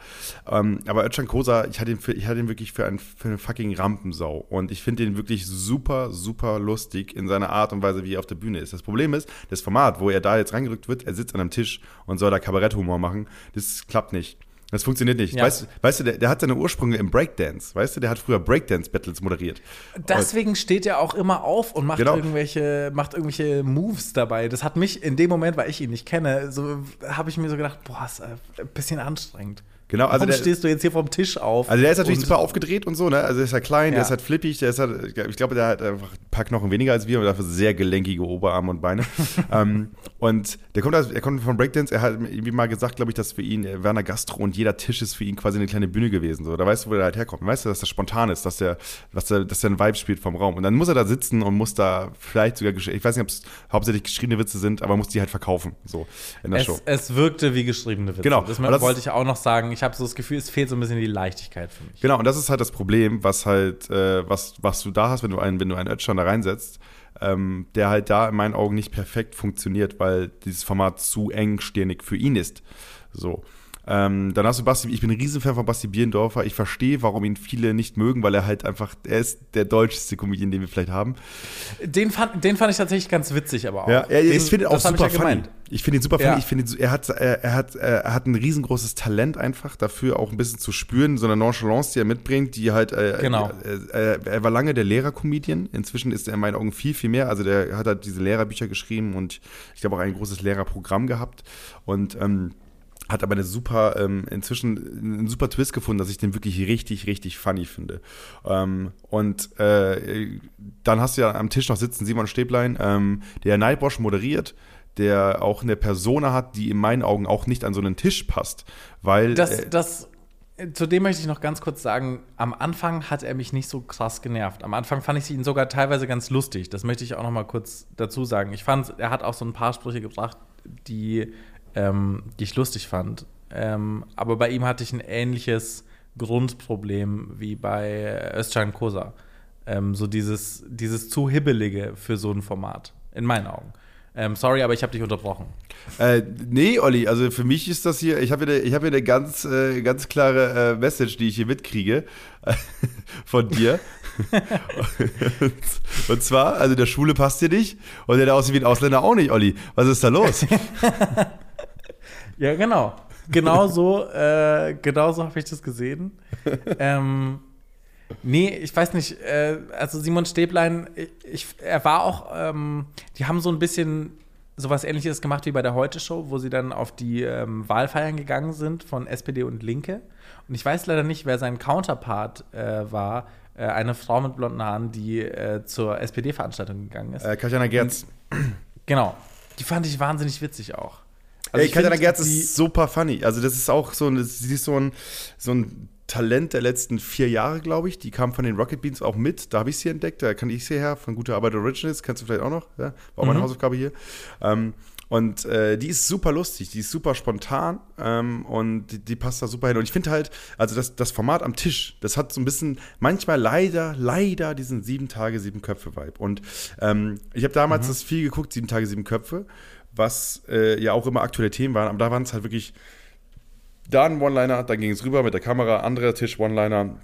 Ähm, aber Özcan Kosa, ich hatte ihn, für, ich hatte ihn wirklich für, ein, für eine fucking Rampensau. Und ich finde ihn wirklich super, super lustig in seiner Art und Weise, wie er auf der Bühne ist. Das Problem ist, das Format, wo er da jetzt reingerückt wird, er sitzt an einem Tisch und soll da Kabaretthumor machen, das klappt nicht. Das funktioniert nicht. Ja. Weißt, weißt du, der, der hat seine Ursprünge im Breakdance. Weißt du, der hat früher Breakdance-Battles moderiert. Deswegen steht er auch immer auf und macht Genau. irgendwelche, macht irgendwelche Moves dabei. Das hat mich in dem Moment, weil ich ihn nicht kenne, so habe ich mir so gedacht, boah, ist ein bisschen anstrengend. Genau, also Warum der- stehst du jetzt hier vom Tisch auf? Also der ist natürlich super aufgedreht und so, ne? Also der ist halt klein, der Ja. ist halt flippig, der ist halt, ich glaube, der hat einfach ein paar Knochen weniger als wir und dafür sehr gelenkige Oberarme und Beine. ähm, und der kommt, aus, er kommt von Breakdance, er hat irgendwie mal gesagt, glaube ich, dass für ihn äh, Werner Gastro und jeder Tisch ist für ihn quasi eine kleine Bühne gewesen. So. Da weißt du, wo der halt herkommt. Weißt du, dass der spontan ist, dass der, dass der, dass der ein Vibe spielt vom Raum. Und dann muss er da sitzen und muss da vielleicht sogar, ich weiß nicht, ob es hauptsächlich geschriebene Witze sind, aber muss die halt verkaufen, so in der Show. es, es wirkte wie geschriebene Witze. Genau. Das, das wollte ich auch noch sagen. Ich habe so das Gefühl, es fehlt so ein bisschen die Leichtigkeit für mich. Genau, und das ist halt das Problem, was halt, äh, was, was du da hast, wenn du einen, wenn du einen Ötschern da reinsetzt, ähm, der halt da in meinen Augen nicht perfekt funktioniert, weil dieses Format zu engstirnig für ihn ist. So. Ähm, dann hast du Basti, ich bin ein Riesenfan von Basti Bierendorfer. Ich verstehe, warum ihn viele nicht mögen, weil er halt einfach, er ist der deutscheste Comedian, den wir vielleicht haben. Den fand, den fand ich tatsächlich ganz witzig, aber auch. Ja, er, den, ich finde auch super ich ja funny. Ich finde ihn super funny. Ja. Ich finde, er hat, er, er hat, er hat ein riesengroßes Talent einfach dafür, auch ein bisschen zu spüren, so eine Nonchalance, die er mitbringt, die halt. Äh, Genau. Äh, äh, er war lange der Lehrer-Comedian. Inzwischen ist er in meinen Augen viel, viel mehr. Also der hat halt diese Lehrerbücher geschrieben und ich glaube auch ein großes Lehrerprogramm gehabt und ähm, hat aber eine super, ähm, inzwischen einen super Twist gefunden, dass ich den wirklich richtig, richtig funny finde. Ähm, und äh, dann hast du ja am Tisch noch sitzen Simon Stäblein, ähm, der Nightwash moderiert, der auch eine Persona hat, die in meinen Augen auch nicht an so einen Tisch passt, weil Das, äh, das, zu dem möchte ich noch ganz kurz sagen, am Anfang hat er mich nicht so krass genervt. Am Anfang fand ich ihn sogar teilweise ganz lustig. Das möchte ich auch noch mal kurz dazu sagen. Ich fand, er hat auch so ein paar Sprüche gebracht, die, ähm, die ich lustig fand. Ähm, aber bei ihm hatte ich ein ähnliches Grundproblem wie bei Özcan Kosa. Ähm, so dieses, dieses zu hibbelige für so ein Format, in meinen Augen. Ähm, sorry, aber ich habe dich unterbrochen. Äh, nee, Olli, also für mich ist das hier, ich habe hier, eine- habe hier eine ganz, äh, ganz klare äh, Message, die ich hier mitkriege von dir. und, und zwar, also der Schwule passt dir nicht und der, der aussieht wie ein Ausländer auch nicht, Olli. Was ist da los? Ja, genau. Genau so, äh, genau so habe ich das gesehen. ähm, nee, ich weiß nicht, äh, also Simon Stäblein, ich, ich, er war auch, ähm, die haben so ein bisschen sowas ähnliches gemacht wie bei der Heute-Show, wo sie dann auf die ähm, Wahlfeiern gegangen sind von SPD und Linke. Und ich weiß leider nicht, wer sein Counterpart äh, war, äh, eine Frau mit blonden Haaren, die äh, zur SPD-Veranstaltung gegangen ist. äh, Katjana Gerz. Genau. Die fand ich wahnsinnig witzig auch. Ey, ich Katjana Gerz ist super funny. Also das ist auch so ein, ist so ein, so ein Talent der letzten vier Jahre, glaube ich. Die kam von den Rocket Beans auch mit. Da habe ich sie entdeckt. Da kann ich sie her von Gute Arbeit Originals. Kennst du vielleicht auch noch? Ja, war auch meine Mhm. Hausaufgabe hier. Ähm, und äh, die ist super lustig, die ist super spontan ähm, und die, die passt da super hin. Und ich finde halt, also das, das Format am Tisch, das hat so ein bisschen, manchmal leider, leider diesen sieben Tage, sieben Köpfe-Vibe. Und ähm, ich habe damals das viel geguckt, sieben Tage, sieben Köpfe, was äh, ja auch immer aktuelle Themen waren, aber da waren es halt wirklich da ein One-Liner, dann ging es rüber mit der Kamera, anderer Tisch One-Liner,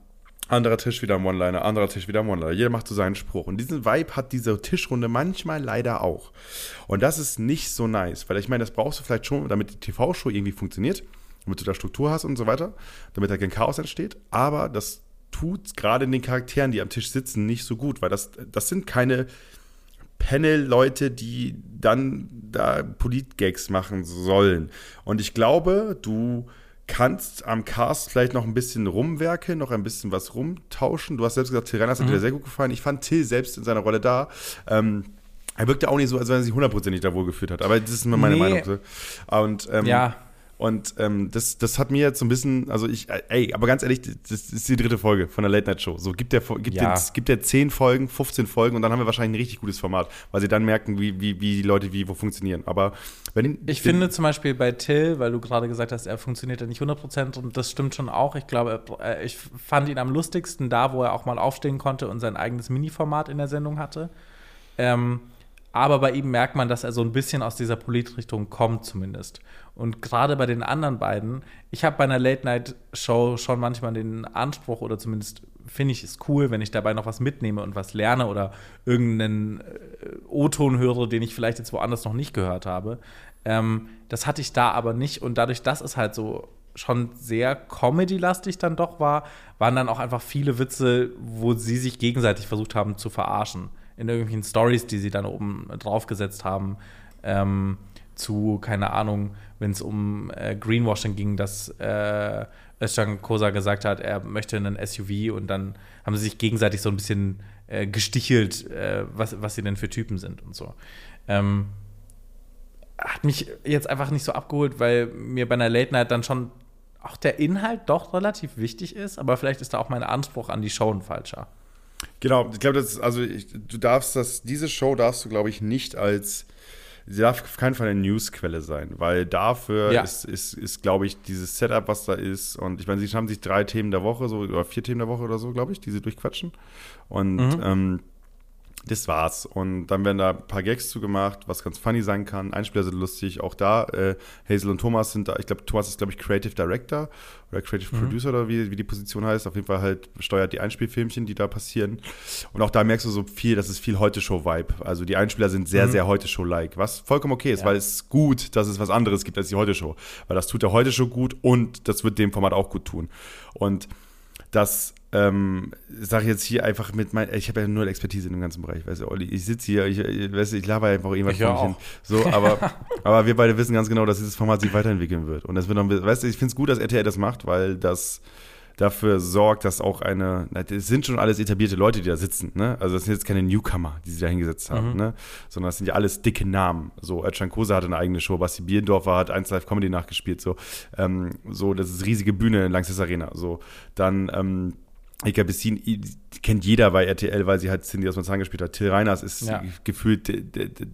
anderer Tisch wieder ein One-Liner, anderer Tisch wieder ein One-Liner. Jeder macht so seinen Spruch. Und diesen Vibe hat diese Tischrunde manchmal leider auch. Und das ist nicht so nice, weil ich meine, das brauchst du vielleicht schon, damit die TV-Show irgendwie funktioniert, damit du da Struktur hast und so weiter, damit da kein Chaos entsteht. Aber das tut gerade in den Charakteren, die am Tisch sitzen, nicht so gut, weil das, das sind keine Panel-Leute, die dann da Polit-Gags machen sollen. Und ich glaube, du kannst am Cast vielleicht noch ein bisschen rumwerkeln, noch ein bisschen was rumtauschen. Du hast selbst gesagt, Till Reiners hat dir sehr gut gefallen. Ich fand Till selbst in seiner Rolle da. Ähm, er wirkte auch nicht so, als wenn er sich hundertprozentig da wohlgefühlt hat. Aber das ist meine Nee. Meinung. so. Und, ähm, Ja. Und ähm, das, das hat mir jetzt so ein bisschen, also ich, äh, ey, aber ganz ehrlich, das ist die dritte Folge von der Late Night Show. So gibt der, gibt, Ja. den, gibt der 10 Folgen, 15 Folgen und dann haben wir wahrscheinlich ein richtig gutes Format, weil sie dann merken, wie, wie, wie die Leute wie wo funktionieren. Aber wenn Ich den- finde zum Beispiel bei Till, weil du gerade gesagt hast, er funktioniert ja nicht 100% und das stimmt schon auch. Ich glaube, äh, ich fand ihn am lustigsten da, wo er auch mal aufstehen konnte und sein eigenes Mini-Format in der Sendung hatte. Ähm, aber bei ihm merkt man, dass er so ein bisschen aus dieser Politrichtung kommt zumindest. Und gerade bei den anderen beiden, ich habe bei einer Late-Night-Show schon manchmal den Anspruch oder zumindest finde ich es cool, wenn ich dabei noch was mitnehme und was lerne oder irgendeinen äh, O-Ton höre, den ich vielleicht jetzt woanders noch nicht gehört habe. Ähm, das hatte ich da aber nicht und dadurch, dass es halt so schon sehr Comedy-lastig dann doch war, waren dann auch einfach viele Witze, wo sie sich gegenseitig versucht haben zu verarschen. In irgendwelchen Stories, die sie dann oben draufgesetzt haben. Ähm, zu, keine Ahnung, wenn es um äh, Greenwashing ging, dass äh, Özcan Kosa gesagt hat, er möchte einen SUV und dann haben sie sich gegenseitig so ein bisschen äh, gestichelt, äh, was, was sie denn für Typen sind und so. Ähm, hat mich jetzt einfach nicht so abgeholt, weil mir bei einer Late Night dann schon auch der Inhalt doch relativ wichtig ist, aber vielleicht ist da auch mein Anspruch an die Show ein falscher. Genau, ich glaube, das also ich, du darfst das, diese Show darfst du, glaube ich, nicht als sie darf auf keinen Fall eine Newsquelle sein, weil dafür Ja. ist, ist, ist glaube ich, dieses Setup, was da ist. Und ich meine, sie haben sich drei Themen der Woche, so, oder vier Themen der Woche oder so, glaube ich, die sie durchquatschen. Und Mhm. ähm, das war's. Und dann werden da ein paar Gags zugemacht, was ganz funny sein kann. Einspieler sind lustig. Auch da, äh, Hazel und Thomas sind da. Ich glaube, Thomas ist, glaube ich, Creative Director oder Creative Producer oder wie, wie die Position heißt. Auf jeden Fall halt steuert die Einspielfilmchen, die da passieren. Und auch da merkst du so viel, das ist viel Heute-Show-Vibe. Also die Einspieler sind sehr, sehr Heute-Show-like. Was vollkommen okay ist, Ja. weil es ist gut, dass es was anderes gibt als die Heute-Show. Weil das tut der Heute-Show gut und das wird dem Format auch gut tun. Und das ähm, sage ich jetzt hier einfach mit mein, ich habe ja nur Expertise in dem ganzen Bereich, weißt du, Olli, ich sitze hier, ich, weißt du, ich laber einfach irgendwas auch. hin. So, aber, aber wir beide wissen ganz genau, dass dieses Format sich weiterentwickeln wird. Und das wird noch, weißt du, ich finde es gut, dass RTL das macht, weil das dafür sorgt, dass auch eine, das sind schon alles etablierte Leute, die da sitzen, ne? Also das sind jetzt keine Newcomer, die sie da hingesetzt haben, Mhm. ne? Sondern das sind ja alles dicke Namen. So, Özcan Kosa hat eine eigene Show, Basti Biendorfer hat 1 Live Comedy nachgespielt, so, ähm, so, das ist riesige Bühne in Langsess Arena, so. Dann, ähm, Eka Bessin kennt jeder bei RTL, weil sie halt Cindy aus Marzahn gespielt hat. Till Reiners ist Ja. gefühlt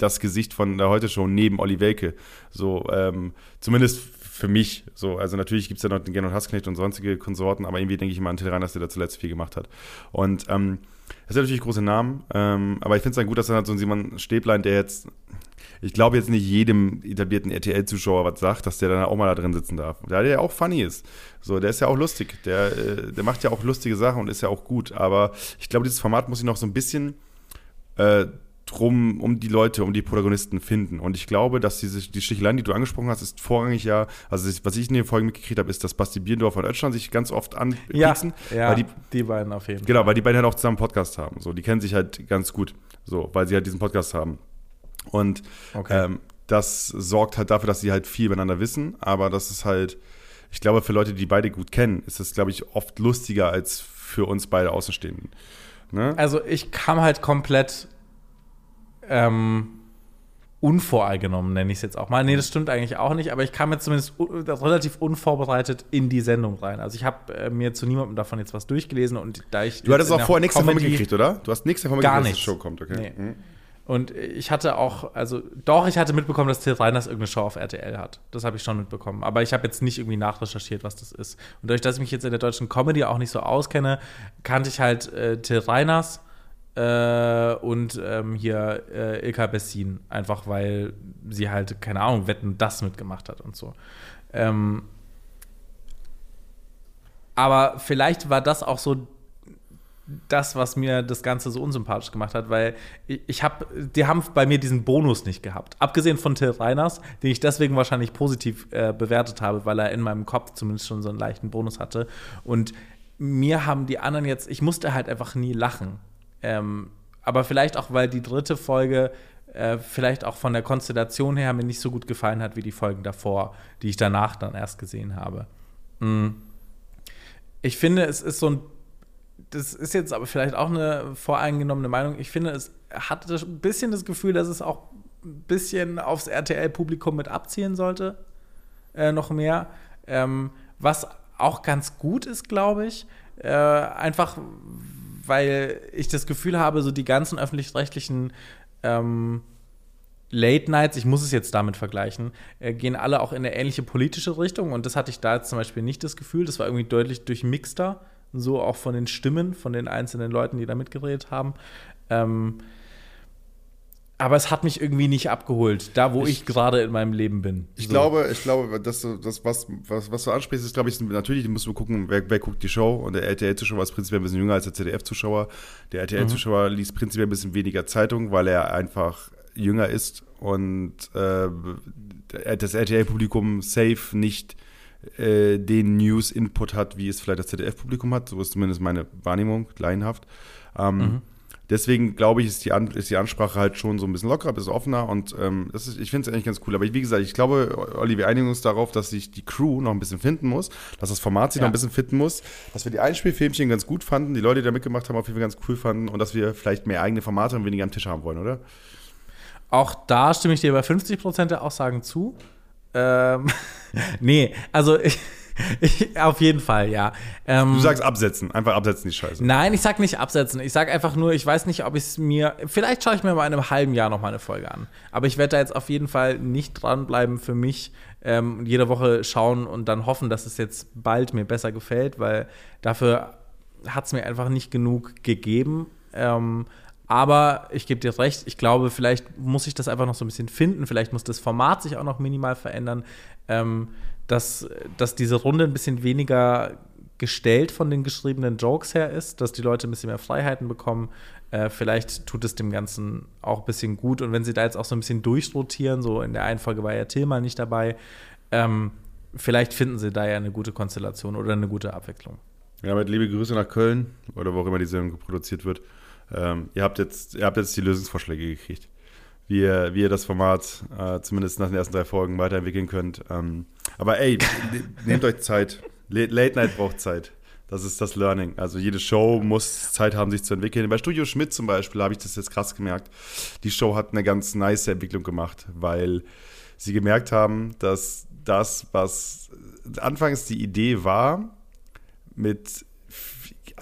das Gesicht von der Heute-Show neben Olli Welke. So, ähm, zumindest für mich. So, also natürlich gibt es ja noch den Gernot Hassknecht und sonstige Konsorten, aber irgendwie denke ich immer an Till Reiners, der da zuletzt viel gemacht hat. Und ähm, das sind natürlich große Namen, ähm, aber ich finde es dann gut, dass dann halt so ein Simon Stäblein, der jetzt, ich glaube jetzt nicht jedem etablierten RTL-Zuschauer was sagt, dass der dann auch mal da drin sitzen darf. Der ja auch funny ist. So, der ist ja auch lustig. Der, äh, der macht ja auch lustige Sachen und ist ja auch gut. Aber ich glaube, dieses Format muss sich noch so ein bisschen äh, drum, um die Leute, um die Protagonisten finden. Und ich glaube, dass diese, die Sticheleien, die du angesprochen hast, ist vorrangig ja, also was ich in den Folgen mitgekriegt habe, ist, dass Basti Biendorf und Ötschan sich ganz oft anpieksen. ja weil die, die, beiden auf jeden Fall. Genau, weil die beiden halt auch zusammen einen Podcast haben. So, die kennen sich halt ganz gut. So, weil sie halt diesen Podcast haben. Und Okay. ähm, das sorgt halt dafür, dass sie halt viel miteinander wissen. Aber das ist halt, ich glaube, für Leute, die beide gut kennen, ist das, glaube ich, oft lustiger als für uns beide Außenstehenden. Ne? Also ich kam halt komplett ähm, unvoreingenommen, nenne ich es jetzt auch mal. Nee, das stimmt eigentlich auch nicht, aber ich kam jetzt zumindest u- relativ unvorbereitet in die Sendung rein. Also ich habe äh, mir zu niemandem davon jetzt was durchgelesen und da ich Du hattest auch vorher nichts davon mitgekriegt, oder? Du hast nichts davon mitgekriegt, dass die Show kommt, okay? Nee. Mhm. Und ich hatte auch, also doch, ich hatte mitbekommen, dass Till Reiners irgendeine Show auf RTL hat. Das habe ich schon mitbekommen. Aber ich habe jetzt nicht irgendwie nachrecherchiert, was das ist. Und dadurch, dass ich mich jetzt in der deutschen Comedy auch nicht so auskenne, kannte ich halt äh, Till Reiners äh, und ähm, hier äh, Ilka Bessin. Einfach weil sie halt, keine Ahnung, Wetten das mitgemacht hat und so. Ähm, aber vielleicht war das auch so das, was mir das Ganze so unsympathisch gemacht hat, weil ich, ich habe, die haben bei mir diesen Bonus nicht gehabt. Abgesehen von Till Reiners, den ich deswegen wahrscheinlich positiv äh, bewertet habe, weil er in meinem Kopf zumindest schon so einen leichten Bonus hatte. Und mir haben die anderen jetzt, ich musste halt einfach nie lachen. Ähm, aber vielleicht auch, weil die dritte Folge äh, vielleicht auch von der Konstellation her mir nicht so gut gefallen hat wie die Folgen davor, die ich danach dann erst gesehen habe. Mm. Ich finde, es ist so ein das ist jetzt aber vielleicht auch eine voreingenommene Meinung. Ich finde, es hatte ein bisschen das Gefühl, dass es auch ein bisschen aufs RTL-Publikum mit abzielen sollte. Äh, noch mehr. Ähm, was auch ganz gut ist, glaube ich. Äh, einfach, weil ich das Gefühl habe, so die ganzen öffentlich-rechtlichen ähm, Late Nights, ich muss es jetzt damit vergleichen, äh, gehen alle auch in eine ähnliche politische Richtung. Und das hatte ich da jetzt zum Beispiel nicht das Gefühl. Das war irgendwie deutlich durchmixter, so auch von den Stimmen, von den einzelnen Leuten, die da mitgedreht haben. Ähm, aber es hat mich irgendwie nicht abgeholt, da wo ich, gerade in meinem Leben bin. Ich So. glaube, ich glaube, dass du, das, was, was, was du ansprichst, ist, glaube ich, natürlich musst du gucken, wer, wer guckt die Show. Und der RTL-Zuschauer ist prinzipiell ein bisschen jünger als der ZDF-Zuschauer. Der RTL-Zuschauer liest prinzipiell ein bisschen weniger Zeitung, weil er einfach jünger ist und äh, das RTL-Publikum safe nicht äh, den News-Input hat, wie es vielleicht das ZDF-Publikum hat. So ist zumindest meine Wahrnehmung, laienhaft. Ähm, deswegen glaube ich, ist die, An ist die Ansprache halt schon so ein bisschen lockerer, ein bisschen offener und ähm, das ist, ich finde es eigentlich ganz cool. Aber wie gesagt, ich glaube, Olli, wir einigen uns darauf, dass sich die Crew noch ein bisschen finden muss, dass das Format sich Ja. noch ein bisschen finden muss, dass wir die Einspielfilmchen ganz gut fanden, die Leute, die da mitgemacht haben, auf jeden Fall ganz cool fanden und dass wir vielleicht mehr eigene Formate und weniger am Tisch haben wollen, oder? Auch da stimme ich dir bei 50% der Aussagen zu. Ähm, nee, also ich, ich, auf jeden Fall, ja. Ähm, Du sagst absetzen, einfach absetzen die Scheiße. Nein, ich sag nicht absetzen. Ich sag einfach nur, ich weiß nicht, ob ich es mir. Vielleicht schaue ich mir mal in einem halben Jahr noch mal eine Folge an. Aber ich werde da jetzt auf jeden Fall nicht dranbleiben für mich. Ähm, jede Woche schauen und dann hoffen, dass es jetzt bald mir besser gefällt, weil dafür hat es mir einfach nicht genug gegeben. Ähm, aber ich gebe dir recht, ich glaube, vielleicht muss ich das einfach noch so ein bisschen finden. Vielleicht muss das Format sich auch noch minimal verändern, ähm, dass, dass diese Runde ein bisschen weniger gestellt von den geschriebenen Jokes her ist, dass die Leute ein bisschen mehr Freiheiten bekommen. Äh, vielleicht tut es dem Ganzen auch ein bisschen gut. Und wenn sie da jetzt auch so ein bisschen durchrotieren, so in der einen Folge war ja Tillmann nicht dabei, ähm, vielleicht finden sie da ja eine gute Konstellation oder eine gute Abwechslung. Ja, mit liebe Grüße nach Köln oder wo auch immer die Sendung produziert wird. Ähm, ihr, habt jetzt, ihr habt jetzt die Lösungsvorschläge gekriegt, wie ihr, wie ihr das Format äh, zumindest nach den ersten drei Folgen weiterentwickeln könnt. Ähm, aber ey, ne- nehmt euch Zeit. La- Late Night braucht Zeit. Das ist das Learning. Also jede Show muss Zeit haben, sich zu entwickeln. Bei Studio Schmidt zum Beispiel habe ich das jetzt krass gemerkt. Die Show hat eine ganz nice Entwicklung gemacht, weil sie gemerkt haben, dass das, was anfangs die Idee war, mit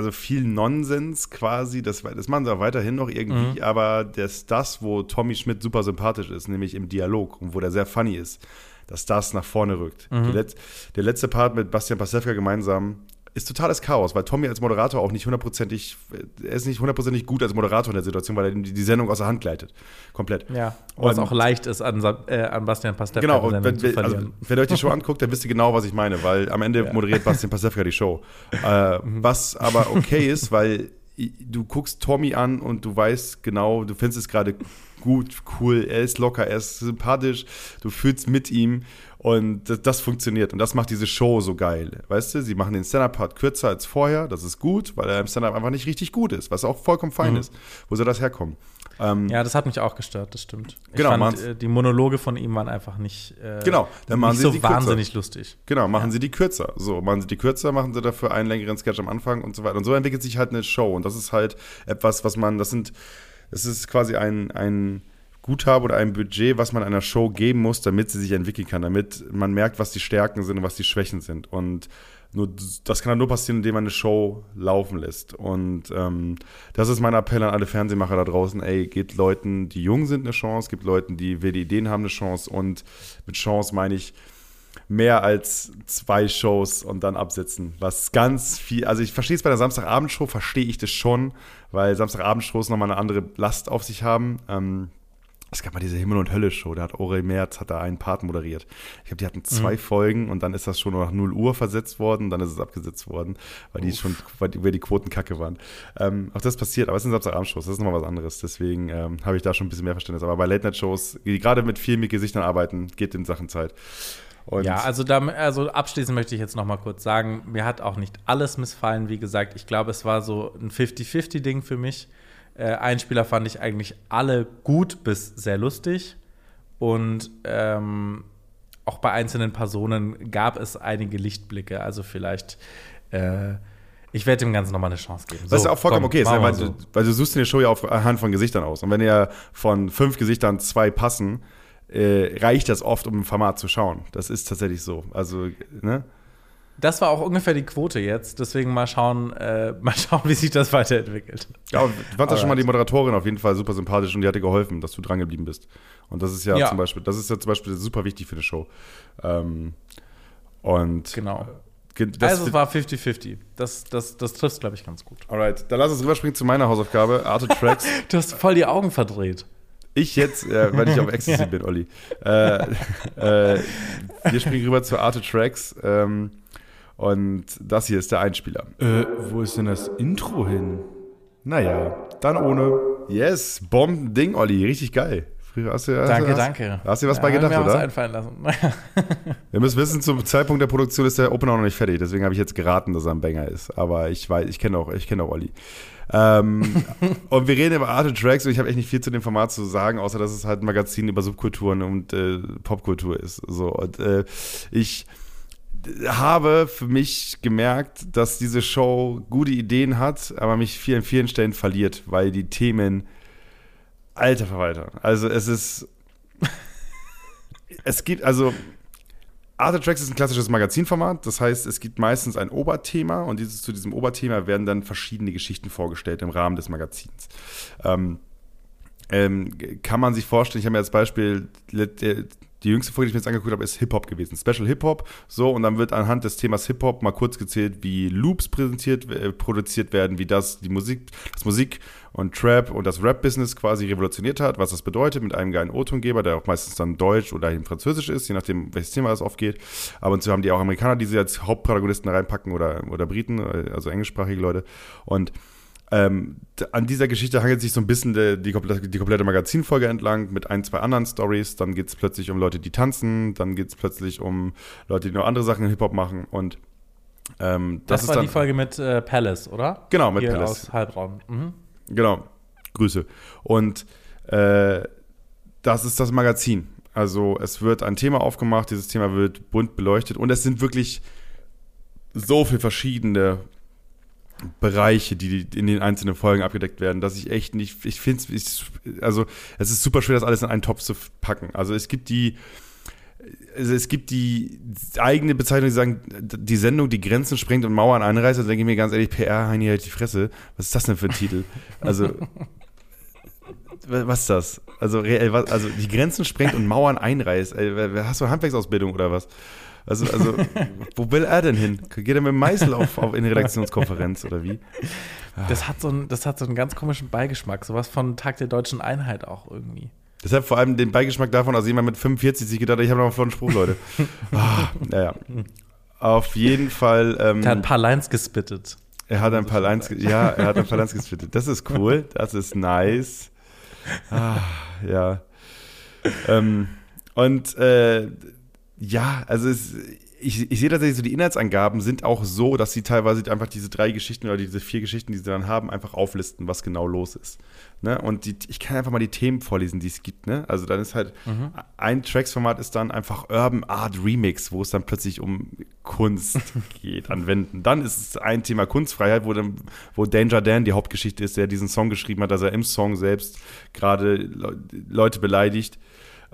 also viel Nonsens quasi, das, das machen sie auch weiterhin noch irgendwie, aber das, das, wo Tommy Schmidt super sympathisch ist, nämlich im Dialog und wo der sehr funny ist, dass das nach vorne rückt. Die Letz-, der letzte Part mit Bastian Pasewka gemeinsam ist totales Chaos, weil Tommy als Moderator auch nicht hundertprozentig, er ist nicht hundertprozentig gut als Moderator in der Situation, weil er die, Sendung aus der Hand gleitet. Komplett. Ja, was Und- auch leicht ist, an, äh, an Bastian Pastewka Genau, und wenn, zu also, verlieren. wenn ihr euch die Show anguckt, dann wisst ihr genau, was ich meine, weil am Ende moderiert Bastian Pasewka die Show. Äh, was aber okay ist, weil du guckst Tommy an und du weißt genau, du findest es gerade gut, cool, er ist locker, er ist sympathisch, du fühlst mit ihm und das, das funktioniert und das macht diese Show so geil. Weißt du, sie machen den Stand-Up-Part kürzer als vorher, das ist gut, weil er im Stand-Up einfach nicht richtig gut ist, was auch vollkommen fein ist. Wo soll das herkommen? Ähm, Ja, das hat mich auch gestört, das stimmt. Ich Genau, fand, äh, die Monologe von ihm waren einfach nicht, äh, Genau, dann machen nicht sie so die kürzer. wahnsinnig lustig. Genau, machen sie die kürzer. So, machen sie die kürzer, machen sie dafür einen längeren Sketch am Anfang und so weiter. Und so entwickelt sich halt eine Show. Und das ist halt etwas, was man, das sind, das ist quasi ein, ein Guthaben oder ein Budget, was man einer Show geben muss, damit sie sich entwickeln kann, damit man merkt, was die Stärken sind und was die Schwächen sind. Und nur, das kann dann nur passieren, indem man eine Show laufen lässt. Und ähm, das ist mein Appell an alle Fernsehmacher da draußen. Ey, gebt Leuten, die jung sind, eine Chance, gibt Leuten, die wilde Ideen haben, eine Chance. Und mit Chance meine ich, mehr als zwei Shows und dann absetzen. Was ganz viel, also ich verstehe es bei der Samstagabendshow, verstehe ich das schon, weil Samstagabendshows nochmal eine andere Last auf sich haben. Ähm, es gab mal diese Himmel- und Hölle-Show, da hat Aurel Merz hat da einen Part moderiert. Ich glaube, die hatten zwei Folgen und dann ist das schon nach 0 Uhr versetzt worden, dann ist es abgesetzt worden, weil die schon, weil die, weil die Quoten kacke waren. Ähm, auch das passiert, aber es sind Samstagabendshows, das ist nochmal was anderes. Deswegen ähm, habe ich da schon ein bisschen mehr Verständnis. Aber bei Late-Night-Shows, die gerade mit viel mit Gesichtern arbeiten, geht in Sachen Zeit. Und Ja, also, da, also abschließend möchte ich jetzt noch mal kurz sagen, mir hat auch nicht alles missfallen. Wie gesagt, ich glaube, es war so ein 50-50-Ding für mich. Äh, Einspieler fand ich eigentlich alle gut bis sehr lustig. Und ähm, auch bei einzelnen Personen gab es einige Lichtblicke. Also vielleicht, äh, ich werde dem Ganzen noch mal eine Chance geben. Was So, ja auch vollkommen komm, okay ist, ne? weil, so. du, weil du suchst dir eine Show ja auf anhand von Gesichtern aus. Und wenn ja von fünf Gesichtern zwei passen, äh, reicht das oft, um ein Format zu schauen. Das ist tatsächlich so. Also, ne? Das war auch ungefähr die Quote jetzt. Deswegen mal schauen, äh, mal schauen, wie sich das weiterentwickelt. Ja, ich fand das schon mal Alright. die Moderatorin auf jeden Fall super sympathisch und die hat dir geholfen, dass du dran geblieben bist. Und das ist ja, Ja. zum Beispiel, das ist ja zum Beispiel super wichtig für eine Show. Ähm, und Genau. ge- das also es war 50-50. Das, das, das trifft, glaube ich, ganz gut. Alright, dann lass uns rüberspringen zu meiner Hausaufgabe, Arte Tracks. Du hast voll die Augen verdreht. Ich jetzt, äh, weil ich auf Ecstasy bin, Olli. Äh, äh, wir springen rüber zu Arte Tracks. Ähm, und das hier ist der Einspieler. Äh, wo ist denn das Intro hin? Naja, dann ohne. Yes, Bomben-Ding, Olli. Richtig geil. Früher hast du, hast, Danke, hast, danke. Hast du dir was Ja, bei gedacht, was oder? einfallen lassen. Wir müssen wissen, zum Zeitpunkt der Produktion ist der Opener noch nicht fertig. Deswegen habe ich jetzt geraten, dass er ein Banger ist. Aber ich weiß, ich kenne auch, ich kenne auch Olli. Ähm, und wir reden über Art and Tracks und ich habe echt nicht viel zu dem Format zu sagen, außer dass es halt ein Magazin über Subkulturen und äh, Popkultur ist. So und äh, ich habe für mich gemerkt, dass diese Show gute Ideen hat, aber mich viel an vielen Stellen verliert, weil die Themen alter Verwalter. Also es ist es gibt also Art of Tracks ist ein klassisches Magazinformat, das heißt, es gibt meistens ein Oberthema und dieses, zu diesem Oberthema werden dann verschiedene Geschichten vorgestellt im Rahmen des Magazins. Ähm, ähm, kann man sich vorstellen, ich habe mir als Beispiel, die jüngste Folge, die ich mir jetzt angeguckt habe, ist Hip-Hop gewesen. Special Hip-Hop. So, und dann wird anhand des Themas Hip-Hop mal kurz gezählt, wie Loops präsentiert, äh, produziert werden, wie das die Musik, das Musik und Trap und das Rap-Business quasi revolutioniert hat, was das bedeutet, mit einem geilen O-Tongeber, der auch meistens dann Deutsch oder eben Französisch ist, je nachdem, welches Thema das aufgeht. Aber und so haben die auch Amerikaner, die sie als Hauptprotagonisten reinpacken oder, oder Briten, also englischsprachige Leute. Und ähm, an dieser Geschichte hangelt sich so ein bisschen die, die, komplette, die komplette Magazinfolge entlang mit ein, zwei anderen Stories. Dann geht es plötzlich um Leute, die tanzen. Dann geht es plötzlich um Leute, die noch andere Sachen im Hip-Hop machen. Und ähm, das, Das, ist war dann, die Folge mit äh, Palace, oder? Genau, mit Hier Palace. aus Heilbronn. Mhm. Genau. Grüße. Und äh, das ist das Magazin. Also es wird ein Thema aufgemacht, dieses Thema wird bunt beleuchtet und es sind wirklich so viele verschiedene Bereiche, die in den einzelnen Folgen abgedeckt werden, dass ich echt nicht, ich finde es, also es ist super schwer, das alles in einen Topf zu packen. Also es gibt die, also es gibt die eigene Bezeichnung, die sagen, die Sendung, die Grenzen sprengt und Mauern einreißt. Da denke ich mir ganz ehrlich, PR, Heini, halt die Fresse. Was ist das denn für ein Titel? Also, was ist das? Also, also die Grenzen sprengt und Mauern einreißt. Hast du Handwerksausbildung oder was? Also, also wo will er denn hin? Geht er mit Meißel auf, auf in die Redaktionskonferenz oder wie? Das, hat so einen, das hat so einen ganz komischen Beigeschmack. Sowas von Tag der deutschen Einheit auch irgendwie. Deshalb vor allem den Beigeschmack davon, dass jemand mit 45 sich gedacht hat, ich habe noch einen flotten Spruch, Leute. Ah, naja. Auf jeden Fall. Ähm, Der hat ein paar Lines gespittet. Er hat ein paar Lines, ja, er hat ein paar Lines gespittet. Das ist cool, das ist nice. Ah, ja. Ähm, und äh, ja, also es, ich, ich sehe tatsächlich so, die Inhaltsangaben sind auch so, dass sie teilweise einfach diese drei Geschichten oder diese vier Geschichten, die sie dann haben, einfach auflisten, was genau los ist. Ne? Und die, ich kann einfach mal die Themen vorlesen, die es gibt. Ne? Also dann ist halt, ein Tracks-Format ist dann einfach Urban Art Remix, wo es dann plötzlich um Kunst geht, an Wänden. Dann ist es ein Thema Kunstfreiheit, wo, dann, wo Danger Dan die Hauptgeschichte ist, der diesen Song geschrieben hat, dass er im Song selbst gerade Le Leute beleidigt.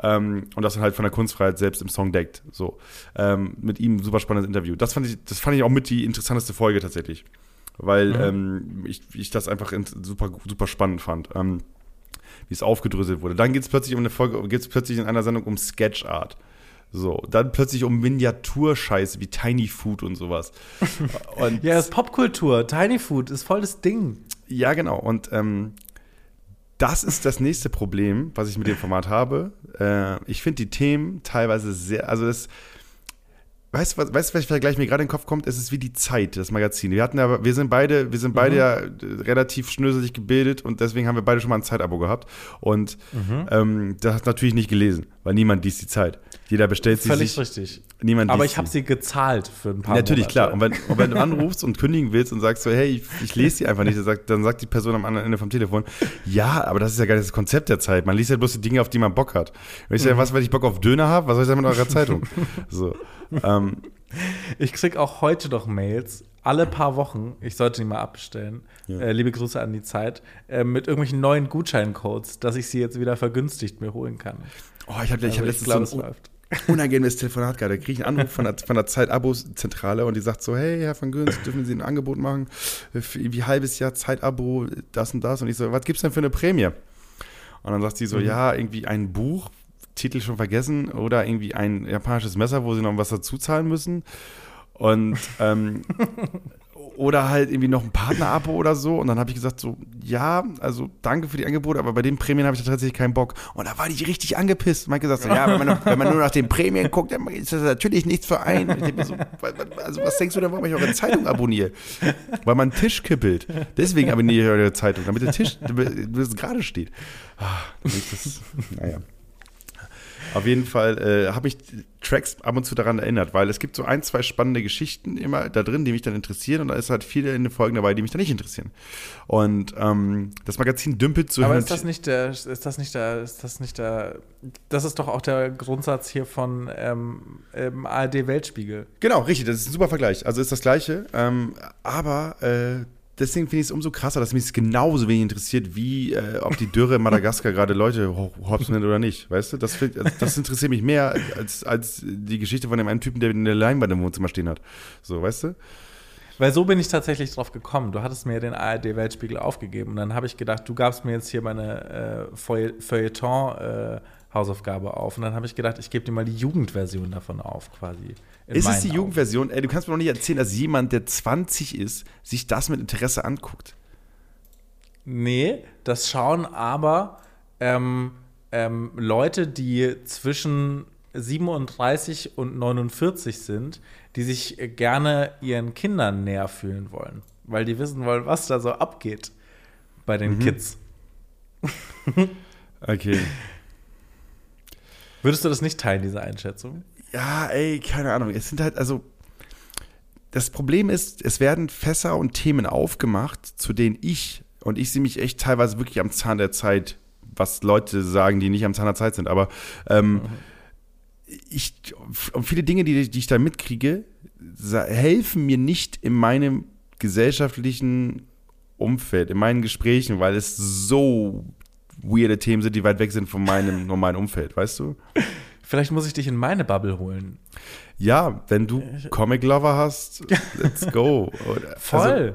Ähm, und das dann halt von der Kunstfreiheit selbst im Song deckt. So. Ähm, mit ihm ein super spannendes Interview. Das fand ich, das fand ich auch mit die interessanteste Folge tatsächlich. Weil ähm, ich, ich das einfach in, super, super spannend fand. Ähm, wie es aufgedröselt wurde. Dann geht es plötzlich um eine Folge, geht es plötzlich in einer Sendung um Sketch Art. So, dann plötzlich um Miniaturscheiße wie Tiny Food und sowas. Und Ja, das ist Popkultur. Tiny Food ist voll das Ding. ja, genau. Und ähm, das ist das nächste Problem, was ich mit dem Format habe. Äh, ich finde die Themen teilweise sehr, also das, weißt du, was, weißt, welcher Vergleich mir gerade in den Kopf kommt? Es ist wie die Zeit, das Magazin. Wir hatten ja, wir sind beide, wir sind beide ja äh, relativ schnöselig gebildet und deswegen haben wir beide schon mal ein Zeitabo gehabt. Und ähm, das hast du natürlich nicht gelesen, weil niemand liest die Zeit. Jeder bestellt sie Völlig sich. richtig. Niemand Aber ich habe sie gezahlt für ein paar Natürlich, Monate. klar. Und wenn, und wenn du anrufst und kündigen willst und sagst so, hey, ich, ich lese die einfach nicht, dann sagt, dann sagt die Person am anderen Ende vom Telefon, ja, aber das ist ja gar nicht das Konzept der Zeit. Man liest ja bloß die Dinge, auf die man Bock hat. Und ich sage, was, wenn ich Bock auf Döner habe, was soll ich sagen mit eurer Zeitung? So. Ähm, Ich krieg auch heute noch Mails, alle paar Wochen, ich sollte die mal abbestellen, äh, liebe Grüße an die Zeit, äh, mit irgendwelchen neuen Gutscheincodes, dass ich sie jetzt wieder vergünstigt mir holen kann. oh, ich habe Also hab ich letztens so ein läuft. Unangenehmes Telefonat gehabt. Da kriege ich einen Anruf von der, von der Zeit-Abo-Zentrale und die sagt so, hey, Herr von Göns, dürfen Sie ein Angebot machen ein halbes Jahr Zeit-Abo, das und das. Und ich so, was gibt's denn für eine Prämie? Und dann sagt sie so, ja, irgendwie ein Buch, Titel schon vergessen, oder irgendwie ein japanisches Messer, wo sie noch was dazu zahlen müssen. Und, ähm, oder halt irgendwie noch ein Partner-Abo oder so. Und dann habe ich gesagt so, ja, also danke für die Angebote, aber bei den Prämien habe ich tatsächlich keinen Bock. Und da war die richtig angepisst. Hat gesagt so, ja, wenn man, wenn man nur nach den Prämien guckt, dann ist das natürlich nichts für einen. Ich denk mir so, also was denkst du denn, warum ich eure Zeitung abonniere? Weil man einen Tisch kippelt. Deswegen abonniere ich eure Zeitung, damit der Tisch damit es gerade steht. Ah, das, naja. Auf jeden Fall äh, habe ich Tracks ab und zu daran erinnert, weil es gibt so ein, zwei spannende Geschichten immer da drin, die mich dann interessieren und da ist halt viele in den Folgen dabei, die mich dann nicht interessieren. Und ähm, das Magazin dümpelt so Aber ist das nicht der, ist das nicht der, ist das nicht der, das ist doch auch der Grundsatz hier von ähm, ARD Weltspiegel. Genau, richtig, das ist ein super Vergleich. Also ist das Gleiche. Ähm, aber äh, deswegen finde ich es umso krasser, dass mich es genauso wenig interessiert, wie äh, ob die Dürre in Madagaskar gerade Leute ho- hops nimmt oder nicht. Weißt du? Das, also, das interessiert mich mehr als, als die Geschichte von dem einen Typen, der eine Leinwand im Wohnzimmer stehen hat. So, weißt du? Weil so bin ich tatsächlich drauf gekommen. Du hattest mir den ARD Weltspiegel aufgegeben und dann habe ich gedacht, du gabst mir jetzt hier meine äh, Feuille- Feuilleton äh, auf und dann habe ich gedacht, ich gebe dir mal die Jugendversion davon auf quasi. Ist es die Augen. Jugendversion? Ey, du kannst mir doch nicht erzählen, dass jemand, der 20 ist, sich das mit Interesse anguckt. Nee, das schauen aber ähm, ähm, Leute, die zwischen 37 und 49 sind, die sich gerne ihren Kindern näher fühlen wollen, weil die wissen wollen, was da so abgeht bei den Kids. Okay. Würdest du das nicht teilen, diese Einschätzung? Ja, ey, keine Ahnung. Es sind halt, also. Das Problem ist, es werden Fässer und Themen aufgemacht, zu denen ich, und ich sehe mich echt teilweise wirklich am Zahn der Zeit, was Leute sagen, die nicht am Zahn der Zeit sind, aber ähm, ich, und viele Dinge, die, die ich da mitkriege, helfen mir nicht in meinem gesellschaftlichen Umfeld, in meinen Gesprächen, weil es so weirde Themen sind, die weit weg sind von meinem normalen Umfeld, weißt du? Vielleicht muss ich dich in meine Bubble holen. Ja, wenn du Comic-Lover hast, let's go. Oder, Voll. Also,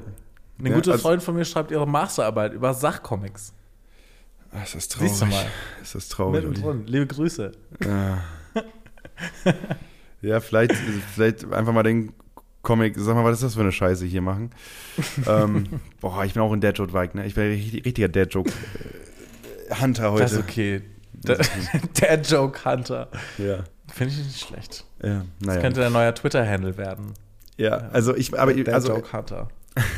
Eine ja, gute also- Freundin von mir schreibt ihre Masterarbeit über Sachcomics. ach, ist das traurig. Siehst du mal. Ist das traurig. Mittendrin. Liebe Grüße. Ja. ja, vielleicht, vielleicht einfach mal den Comic, sag mal, was ist das für eine Scheiße hier machen? ähm, boah, ich bin auch ein Dad-Joke-Weig, ne? Ich bin ein richtig- richtiger Dad-Joke-Hunter heute. Das ist okay. Der, der Joke Hunter. Ja, Finde ich nicht schlecht. ja, Das naja. könnte der neue Twitter-Handle werden. ja, also ich, aber Der also, Joke Hunter.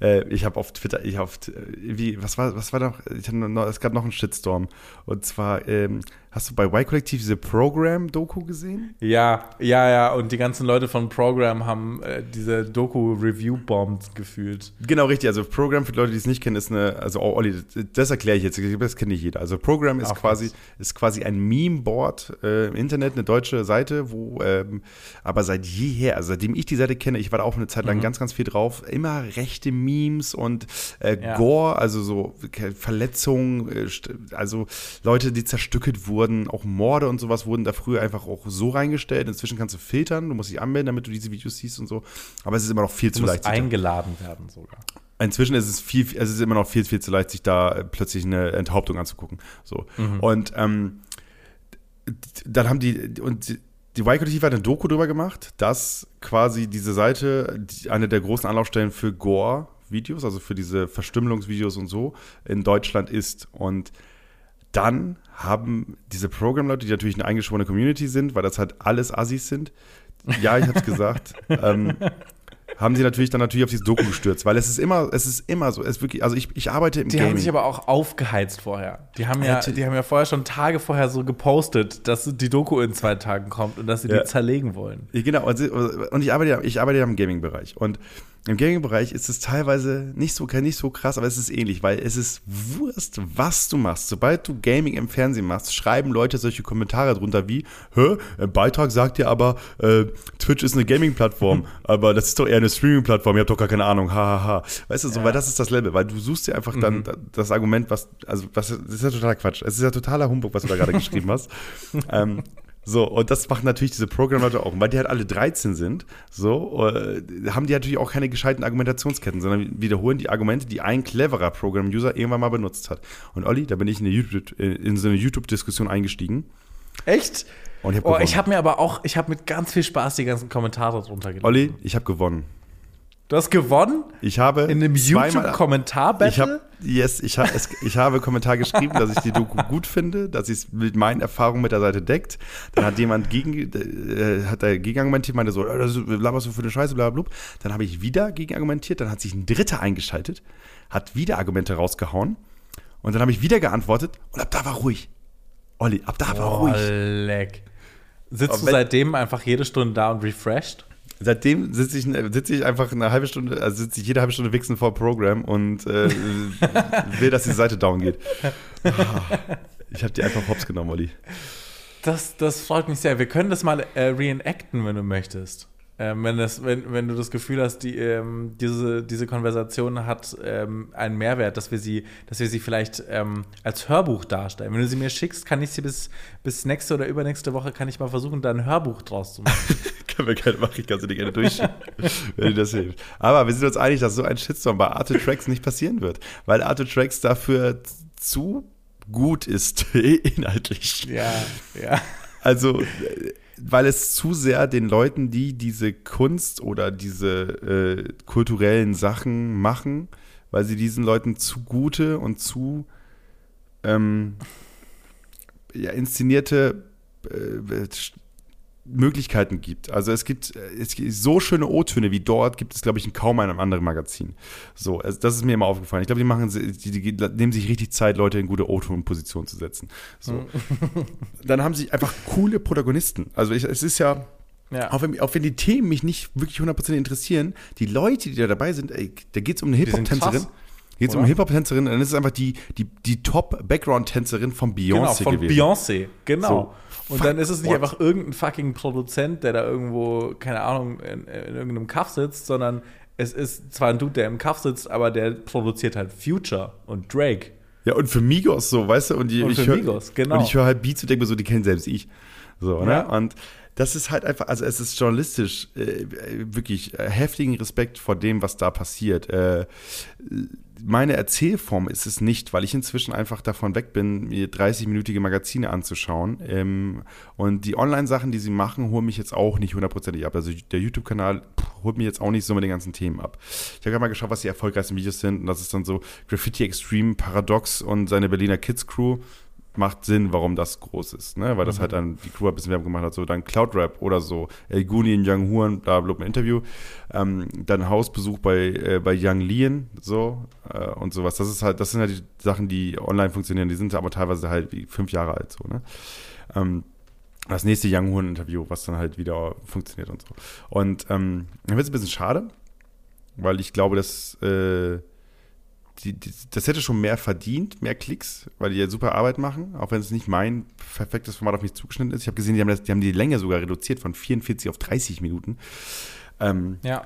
Äh, ich habe auf Twitter, ich auf, äh, wie, was war, was war noch? Ich noch, es gab noch einen Shitstorm. Und zwar, ähm, hast du bei Y-Kollektiv diese Program-Doku gesehen? Ja, ja, ja. Und die ganzen Leute von Program haben äh, diese Doku-Review-Bombs gefühlt. Genau, richtig. Also Program, für die Leute, die es nicht kennen, ist eine, also oh, Olli, das erkläre ich jetzt, das kennt nicht jeder. Also Program ist Auch quasi, was. ist quasi ein Meme-Board äh, im Internet, eine deutsche Seite, wo ähm, aber seit jeher, also seitdem ich die Seite kenne, ich war da auch eine Zeit lang ganz, ganz viel drauf, immer rechte Memes und äh, Ja. Gore, also so Verletzungen, äh, also Leute, die zerstückelt wurden, auch Morde und sowas wurden da früher einfach auch so reingestellt. Inzwischen kannst du filtern, du musst dich anmelden, damit du diese Videos siehst und so. Aber es ist immer noch viel Du zu leicht. eingeladen werden sogar. Inzwischen ist es viel, also es ist immer noch viel, viel zu leicht, sich da äh, plötzlich eine Enthauptung anzugucken. So. Und ähm, dann haben die, und die, die Y-Kollektiv hat eine Doku drüber gemacht, dass quasi diese Seite die, eine der großen Anlaufstellen für Gore-Videos, also für diese Verstümmelungsvideos und so, in Deutschland ist. Und dann haben diese Programm-Leute, die natürlich eine eingeschworene Community sind, weil das halt alles Assis sind, ja, ich hab's gesagt, ähm, haben sie natürlich dann natürlich auf dieses Doku gestürzt, weil es ist immer, es ist immer so, es ist wirklich, also ich, ich arbeite im Die Gaming. haben sich aber auch aufgeheizt vorher. Die haben Ja, die haben ja vorher schon Tage vorher so gepostet, dass die Doku in zwei Tagen kommt und dass sie Ja. die zerlegen wollen. Ja, Genau, also, und ich arbeite ja, ich arbeite ja im Gaming-Bereich. Und im Gaming-Bereich ist es teilweise nicht so, nicht so krass, aber es ist ähnlich, weil es ist Wurst, was du machst. Sobald du Gaming im Fernsehen machst, schreiben Leute solche Kommentare drunter wie, hä, ein Beitrag sagt dir aber, äh, Twitch ist eine Gaming-Plattform, aber das ist doch eher eine Streaming-Plattform, ihr habt doch gar keine Ahnung, hahaha. Ha, ha. Weißt du, so, Ja. weil das ist das Level, weil du suchst dir einfach dann das Argument, was, also, was, das ist ja totaler Quatsch. Es ist ja totaler Humbug, was du da gerade geschrieben hast. Ähm, so, und das machen natürlich diese Programmleute auch. Und weil die halt alle 13 sind, so, äh, haben die natürlich auch keine gescheiten Argumentationsketten, sondern wiederholen die Argumente, die ein cleverer Program-User irgendwann mal benutzt hat. Und Olli, da bin ich in, YouTube, äh, in so eine YouTube-Diskussion eingestiegen. Echt? Und ich hab Oh, habe mir aber auch, ich habe mit ganz viel Spaß die ganzen Kommentare drunter gelesen. Olli, ich habe gewonnen. Du hast gewonnen Ich habe in einem zweimal- Ich YouTube-Kommentar-Battle? habe yes, ich, es, ich habe Kommentar geschrieben, dass ich die Doku gut finde, dass es mit meinen Erfahrungen mit der Seite deckt. Dann hat jemand gegen, äh, hat er gegenargumentiert, meinte so, das ist- laberst du für eine Scheiße, bla bla bla. Dann habe ich wieder gegenargumentiert, dann hat sich ein Dritter eingeschaltet, hat wieder Argumente rausgehauen und dann habe ich wieder geantwortet und ab da war ruhig. Olli, ab da war Oh, ruhig. leck. Sitzt du seitdem einfach jede Stunde da und refreshed? Seitdem sitze ich, sitze ich einfach eine halbe Stunde, also sitze ich jede halbe Stunde wichsen vor Programm und äh, will, dass die Seite down geht. Ah, Ich habe die einfach hops genommen, Olli. Das, das freut mich sehr. Wir können das mal äh, reenacten, wenn du möchtest. Ähm, wenn, das, wenn, wenn du das Gefühl hast, die, ähm, diese, diese Konversation hat ähm, einen Mehrwert, dass wir sie, dass wir sie vielleicht ähm, als Hörbuch darstellen. Wenn du sie mir schickst, kann ich sie bis, bis nächste oder übernächste Woche, kann ich mal versuchen, da ein Hörbuch draus zu machen. Können wir gerne machen, ich kann sie dir gerne durchschicken, wenn dir das hilft. Aber wir sind uns einig, dass so ein Shitstorm bei Arte Tracks nicht passieren wird, weil Arte Tracks dafür zu gut ist, inhaltlich. ja, ja. Also, weil es zu sehr den Leuten, die diese Kunst oder diese äh, kulturellen Sachen machen, weil sie diesen Leuten zu gute und zu ähm, ja, inszenierte äh, Möglichkeiten gibt. Also es gibt, äh, es gibt so schöne O-Töne wie dort gibt es, glaube ich, in kaum einem anderen Magazin. So, also das ist mir immer aufgefallen. Ich glaube, die machen, die, die, nehmen sich richtig Zeit, Leute in gute O-Ton-Position zu setzen. So. Dann haben sie einfach coole Protagonisten. Also ich, es ist ja, ja. auch wenn, auch wenn die Themen mich nicht wirklich 100% interessieren, die Leute, die da dabei sind, ey, da geht es um eine Hip-Hop-Tänzerin. Geht es um eine Hip-Hop-Tänzerin, dann ist es einfach die, die, die Top-Background-Tänzerin von Beyoncé Genau, von. Beyoncé, genau. So. Und Fuck dann ist es nicht what? einfach irgendein fucking Produzent, der da irgendwo, keine Ahnung, in, in irgendeinem Kaff sitzt, sondern es ist zwar ein Dude, der im Kaff sitzt, aber der produziert halt Future und Drake. Ja, und für Migos so, weißt du? Und, die, Und ich für hör, Migos, genau. Und ich höre halt Beats und denke mir so, die kennen selbst ich. So, ne? Ja. Und das ist halt einfach, also es ist journalistisch äh, wirklich äh, heftigen Respekt vor dem, was da passiert. Äh, meine Erzählform ist es nicht, weil ich inzwischen einfach davon weg bin, mir 30-minütige Magazine anzuschauen. Ähm, und die Online-Sachen, die sie machen, holen mich jetzt auch nicht hundertprozentig ab. Also der YouTube-Kanal holt mich jetzt auch nicht so mit den ganzen Themen ab. Ich habe gerade mal geschaut, was die erfolgreichsten Videos sind. Und das ist dann so Graffiti Extreme, Paradox und seine Berliner Kids Crew macht Sinn, warum das groß ist, ne? Weil das halt dann die Crew ein bisschen Werbung gemacht hat, so dann Cloud Rap oder so, El Guni in Young Huan, da blub ein Interview, ähm, dann Hausbesuch bei, äh, bei Young Lien, so äh, und sowas. Das ist halt, das sind halt die Sachen, die online funktionieren, die sind aber teilweise halt wie fünf Jahre alt, so, ne? Ähm, das nächste Young Huan Interview, was dann halt wieder funktioniert und so. Und ähm, dann wird es ein bisschen schade, weil ich glaube, dass äh, die, die, das hätte schon mehr verdient, mehr Klicks, weil die ja super Arbeit machen, auch wenn es nicht mein perfektes Format auf mich zugeschnitten ist. Ich habe gesehen, die haben, das, die haben die Länge sogar reduziert von 44 auf 30 Minuten. Ähm, Ja.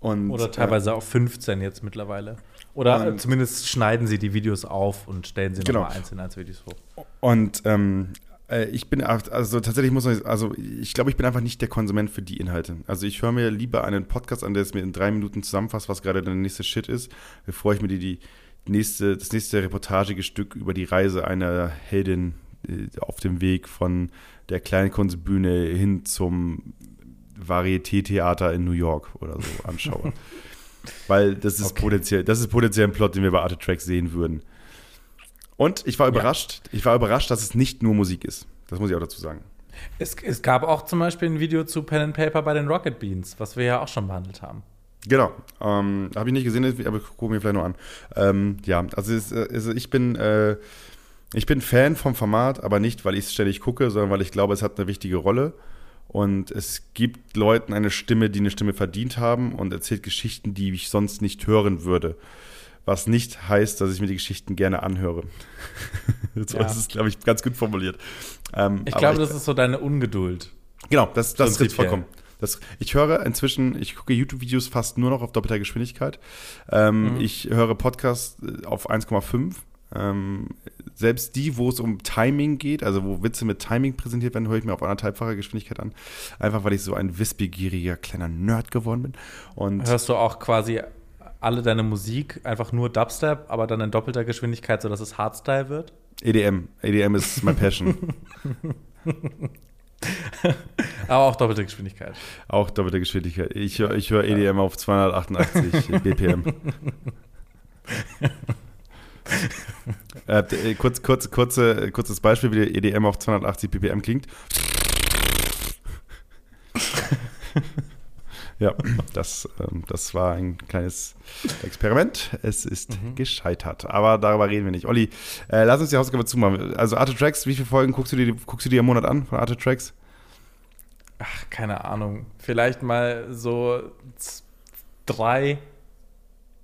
und, Oder teilweise auf 15 jetzt mittlerweile. Oder Und- äh, zumindest schneiden sie die Videos auf und stellen sie Genau. nochmal einzeln als Videos hoch. Äh, und ähm, äh, ich bin, also tatsächlich muss ich, also ich glaube, ich bin einfach nicht der Konsument für die Inhalte. Also ich höre mir lieber einen Podcast an, der es mir in drei Minuten zusammenfasst, was gerade der nächste Shit ist, bevor ich mir die, die nächste, das nächste reportagige Stück über die Reise einer Heldin äh, auf dem Weg von der Kleinkunstbühne hin zum Varieté-Theater in New York oder so anschaue. Weil das ist Okay. potenziell, das ist potenziell ein Plot, den wir bei Arte Tracks sehen würden. Und ich war überrascht, ich war überrascht, dass es nicht nur Musik ist. Das muss ich auch dazu sagen. Es, es gab auch zum Beispiel ein Video zu Pen and Paper bei den Rocket Beans, was wir ja auch schon behandelt haben. Genau. Ähm, Habe ich nicht gesehen, aber gucke mir vielleicht nur an. Ähm, ja, also, es, äh, also ich bin äh, ich bin Fan vom Format, aber nicht, weil ich es ständig gucke, sondern weil ich glaube, es hat eine wichtige Rolle. Und es gibt Leuten eine Stimme, die eine Stimme verdient haben und erzählt Geschichten, die ich sonst nicht hören würde. Was nicht heißt, dass ich mir die Geschichten gerne anhöre. so Ja. ist es, glaube ich, ganz gut formuliert. Ähm, Ich glaube, das ist so deine Ungeduld. Genau, das, das trifft vollkommen. Das, ich höre inzwischen, ich gucke YouTube-Videos fast nur noch auf doppelter Geschwindigkeit. Ähm, Mhm. Ich höre Podcasts äh, auf 1,5. Ähm, selbst die, wo es um Timing geht, also wo Witze mit Timing präsentiert werden, höre ich mir auf anderthalbfacher Geschwindigkeit an. Einfach weil ich so ein wissbegieriger kleiner Nerd geworden bin. Und Hörst du auch quasi alle deine Musik einfach nur Dubstep, aber dann in doppelter Geschwindigkeit, sodass es Hardstyle wird? EDM, EDM ist my passion. Aber auch doppelte Geschwindigkeit. Auch doppelte Geschwindigkeit. Ich höre ich hör EDM auf 288 BPM. äh, äh, kurz, kurz, kurze, kurzes Beispiel, wie der EDM auf 280 BPM klingt. ja, das, ähm, das war ein kleines Experiment. Es ist Mhm. gescheitert. Aber darüber reden wir nicht. Olli, äh, lass uns die Hausaufgabe zumachen. Also Arte Tracks, wie viele Folgen guckst du dir, guckst du dir im Monat an von Arte Tracks? Ach, keine Ahnung. Vielleicht mal so drei.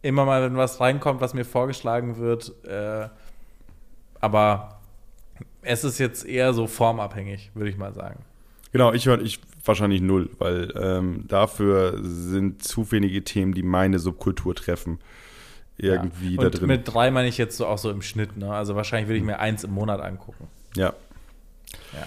Immer mal, wenn was reinkommt, was mir vorgeschlagen wird. Äh, aber es ist jetzt eher so formabhängig, würde ich mal sagen. Genau, ich höre ich wahrscheinlich null, weil ähm, dafür sind zu wenige Themen, die meine Subkultur treffen, irgendwie ja. da Und drin. mit drei meine ich jetzt so auch so im Schnitt. Ne? Also wahrscheinlich würde ich mir eins im Monat angucken. ja. Ja.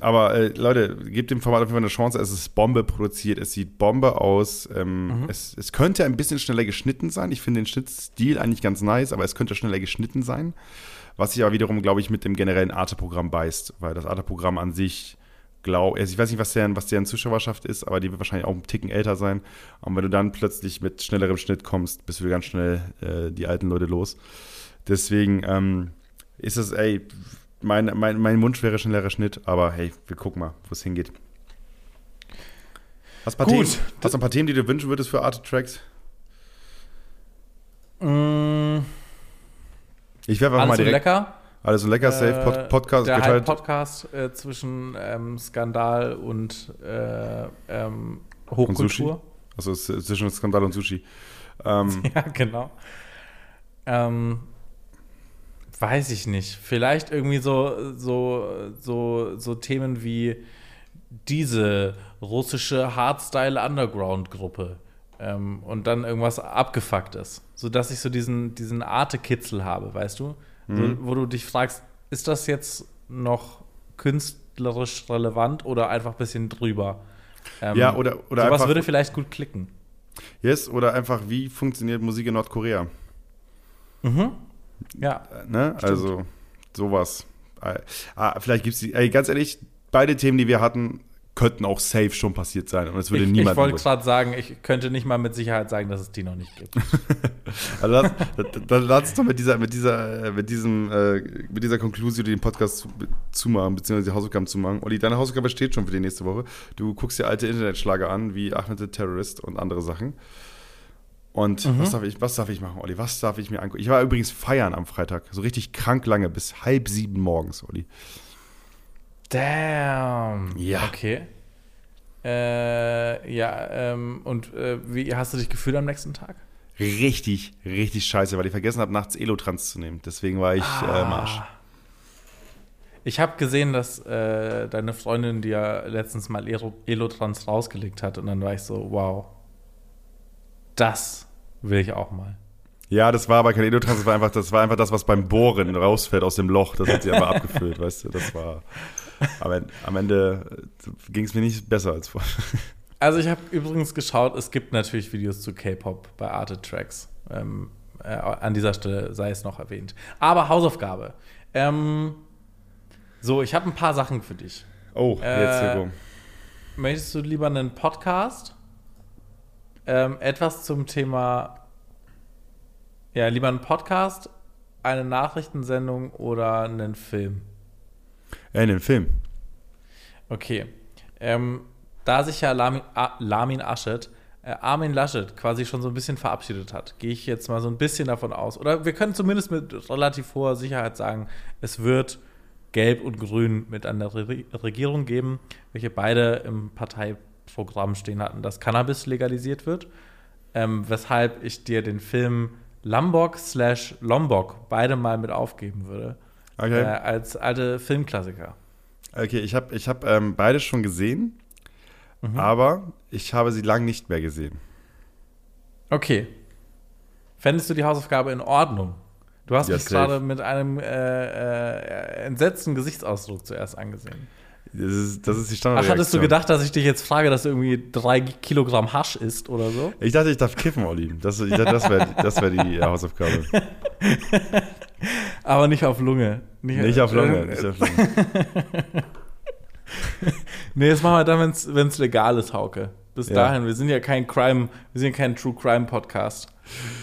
Aber äh, Leute, gebt dem Format auf jeden Fall eine Chance. Es ist Bombe produziert, es sieht Bombe aus. Ähm, es, es könnte ein bisschen schneller geschnitten sein. Ich finde den Schnittstil eigentlich ganz nice, aber es könnte schneller geschnitten sein. Was sich aber wiederum, glaube ich, mit dem generellen Arte-Programm beißt, weil das Arte-Programm an sich, glaube also ich weiß nicht, was deren, was deren Zuschauerschaft ist, aber die wird wahrscheinlich auch einen Ticken älter sein. Und wenn du dann plötzlich mit schnellerem Schnitt kommst, bist du ganz schnell äh, die alten Leute los. Deswegen ähm, ist es, ey, mein, mein, mein Wunsch wäre schneller Schnitt, aber hey, wir gucken mal, wo es hingeht. Hast du ein paar Gut. Themen, hast ein paar Themen, die du wünschen würdest für Arte Tracks? Mm, Ich werfe einfach alles mal direkt. lecker. Alles so lecker, safe. Äh, Pod Podcast der geteilt. Hype-Podcast äh, zwischen ähm, Skandal und äh, ähm, Und Sushi? Hochkultur. Also es ist zwischen Skandal und Sushi. Ähm, Ja, genau. Ähm, weiß ich nicht. Vielleicht irgendwie so, so, so, so Themen wie diese russische Hardstyle-Underground-Gruppe. Ähm, und dann irgendwas Abgefucktes. Sodass ich so diesen, diesen Arte-Kitzel habe, weißt du? So, wo du dich fragst, ist das jetzt noch künstlerisch relevant oder einfach ein bisschen drüber? Ähm, Ja, oder- oder sowas einfach- würde vielleicht gut klicken. yes, oder einfach, wie funktioniert Musik in Nordkorea? Ja. Äh, Ne? Also sowas. Äh, Ah, vielleicht gibt es die, ey, ganz ehrlich, beide Themen, die wir hatten, könnten auch safe schon passiert sein. Und es würde ich, niemand. ich wollte gerade sagen, ich könnte nicht mal mit Sicherheit sagen, dass es die noch nicht gibt. Also lass, dann- lass uns doch mit dieser, mit dieser, mit diesem, äh, mit dieser Konklusion den Podcast zu, zumachen, beziehungsweise die Hausaufgaben zumachen. Olli, deine Hausaufgabe steht schon für die nächste Woche. Du guckst dir alte Internetschlager an, wie Ahmed the Terrorist und andere Sachen. Und Mhm. was darf ich, was darf ich machen, Olli? Was darf ich mir angucken? Ich war übrigens feiern am Freitag, so richtig krank lange, bis halb sieben morgens, Olli. Damn. Ja. Okay. Äh, ja, ähm, und äh, wie hast du dich gefühlt am nächsten Tag? Richtig, richtig scheiße, weil ich vergessen habe, nachts Elotrans zu nehmen. Deswegen war ich äh, im Arsch. Ich habe gesehen, dass äh, deine Freundin dir letztens mal Elo Elotrans rausgelegt hat und dann war ich so, wow, das will ich auch mal. Ja, das war aber kein Elotrans, das war einfach, das war einfach das, was beim Bohren rausfällt aus dem Loch. Das hat sie aber abgefüllt, weißt du. Das war. Aber am Ende ging es mir nicht besser als vorher. Also ich habe übrigens geschaut, es gibt natürlich Videos zu K-Pop bei Arte Tracks. Ähm, äh, an dieser Stelle sei es noch erwähnt. Aber Hausaufgabe. Ähm, so, ich habe ein paar Sachen für dich. Oh, jetzt Äh. Möchtest du lieber einen Podcast? Ähm, etwas zum Thema, ja, lieber einen Podcast, eine Nachrichtensendung oder einen Film? Äh, in dem Film. Okay. Ähm, da sich ja Lamin, Lamin Aschet, äh, Armin Laschet quasi schon so ein bisschen verabschiedet hat, gehe ich jetzt mal so ein bisschen davon aus. Oder wir können zumindest mit relativ hoher Sicherheit sagen, es wird Gelb und Grün mit an der Re Regierung geben, welche beide im Parteiprogramm stehen hatten, dass Cannabis legalisiert wird. Ähm, weshalb ich dir den Film Lombok slash Lombok beide mal mit aufgeben würde. Okay. Äh, als alte Filmklassiker. Okay, ich habe ich hab, ähm, beide schon gesehen, Mhm. aber ich habe sie lang nicht mehr gesehen. Okay. Fändest du die Hausaufgabe in Ordnung? Du hast Ja, mich gerade mit einem äh, äh, entsetzten Gesichtsausdruck zuerst angesehen. Das ist, das ist die Ach, Standardreaktion. hattest du gedacht, dass ich dich jetzt frage, dass du irgendwie drei Kilogramm Hasch isst oder so? Ich dachte, ich darf kiffen, Olli. Das, ich dachte, das wäre das wär die Hausaufgabe. Aber nicht auf Lunge. Nicht auf Lunge. Äh, Nicht auf Lunge. Nee, das machen wir dann, wenn es legal ist, Hauke. Bis Ja. dahin, wir sind ja kein Crime, wir sind ja kein True Crime Podcast.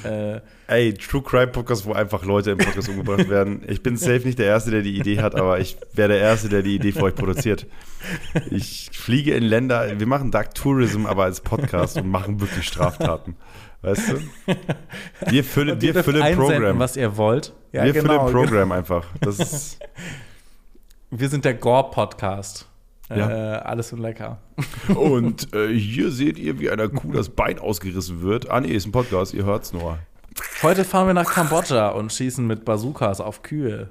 Äh, Ey, True Crime Podcast, wo einfach Leute im Podcast umgebracht werden. Ich bin safe nicht der Erste, der die Idee hat, aber ich wäre der Erste, der die Idee für euch produziert. Ich fliege in Länder, wir machen Dark Tourism, aber als Podcast und machen wirklich Straftaten. Weißt du? Wir füllen, wir füllen Programm. was ihr wollt. Ja, wir genau. füllen Programm einfach. Das ist, Wir sind der Gore-Podcast. Ja. Äh, alles und lecker. und äh, hier seht ihr, wie einer Kuh das Bein ausgerissen wird. Ah, nee, ist ein Podcast, ihr hört's nur. Heute fahren wir nach Kambodscha und schießen mit Bazookas auf Kühe.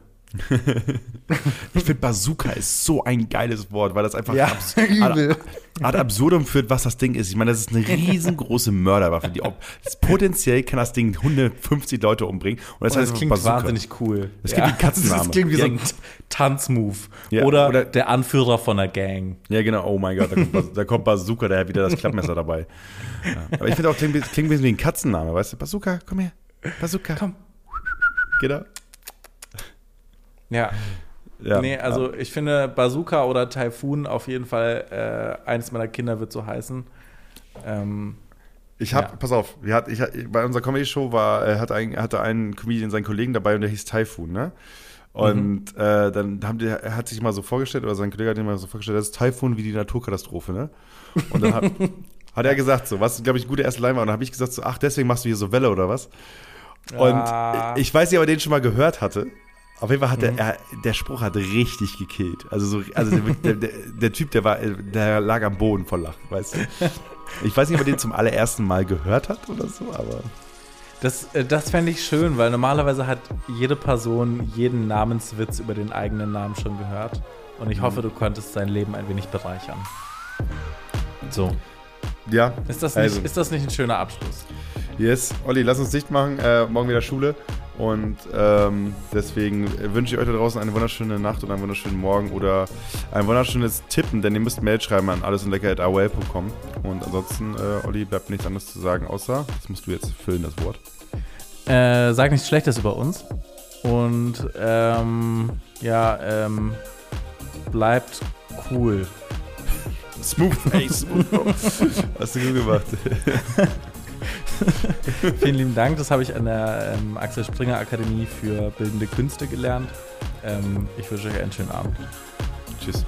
Ich finde Bazooka ist so ein geiles Wort, weil das einfach Ja, abs ad, ad absurdum führt, was das Ding ist. Ich meine, das ist eine riesengroße Mörderwaffe. Die, ob, potenziell kann das Ding 150 Leute umbringen. Und das Und heißt das klingt Bazooka. wahnsinnig cool. Das klingt wie ein Katzenname. Das klingt wie so Ja. ein Tanzmove. Ja, oder, oder- der Anführer von einer Gang. Ja, genau. Oh mein Gott, da kommt, da kommt Bazooka, der hat wieder das Klappmesser dabei. Ja. Aber ich finde auch, klingt, klingt ein bisschen wie ein Katzenname, weißt du? Bazooka, komm her. Bazooka. Komm. Genau. Ja. Ja. Nee, also ich finde Bazooka oder Typhoon auf jeden Fall, äh, eines meiner Kinder wird so heißen. Ähm, Ich habe, Ja. pass auf, wir hat, ich, bei unserer Comedy-Show war, hatte, ein, hatte ein Comedian seinen Kollegen dabei und der hieß Typhoon, ne? Und äh, dann haben die, er hat sich mal so vorgestellt, oder sein Kollege hat ihn mal so vorgestellt, das ist Typhoon wie die Naturkatastrophe, ne? Und dann hat, hat er gesagt, so, was, glaube ich, eine gute erste Line war. Und dann habe ich gesagt, so, ach, deswegen machst du hier so Welle oder was? Und Ah. ich weiß nicht, ob er den schon mal gehört hatte. Auf jeden Fall hat er, er, der Spruch hat richtig gekillt. Also, so, also der, der, der, der Typ, der, war, der lag am Boden vor Lachen, weißt du? Ich weiß nicht, ob er den zum allerersten Mal gehört hat oder so, aber. das äh, das fände ich schön, weil normalerweise hat jede Person jeden Namenswitz über den eigenen Namen schon gehört. Und ich hoffe, du konntest sein Leben ein wenig bereichern. So. Ja. Ist das nicht, Also. ist das nicht ein schöner Abschluss? Yes. Olli, lass uns dicht machen. Äh, morgen wieder Schule. Und ähm, deswegen wünsche ich euch da draußen eine wunderschöne Nacht und einen wunderschönen Morgen oder ein wunderschönes Tippen, denn ihr müsst Mail schreiben an allesundlecker.aol.com. Und ansonsten, äh, Olli, bleibt nichts anderes zu sagen, außer, das musst du jetzt füllen, das Wort. Äh, sag nichts Schlechtes über uns. Und ähm, ja, ähm, bleibt cool. Smooth, ey, smooth. Hast du gut gemacht. Vielen lieben Dank. Das habe ich an der ähm, Axel Springer Akademie für Bildende Künste gelernt. Ähm, ich wünsche euch einen schönen Abend. Tschüss.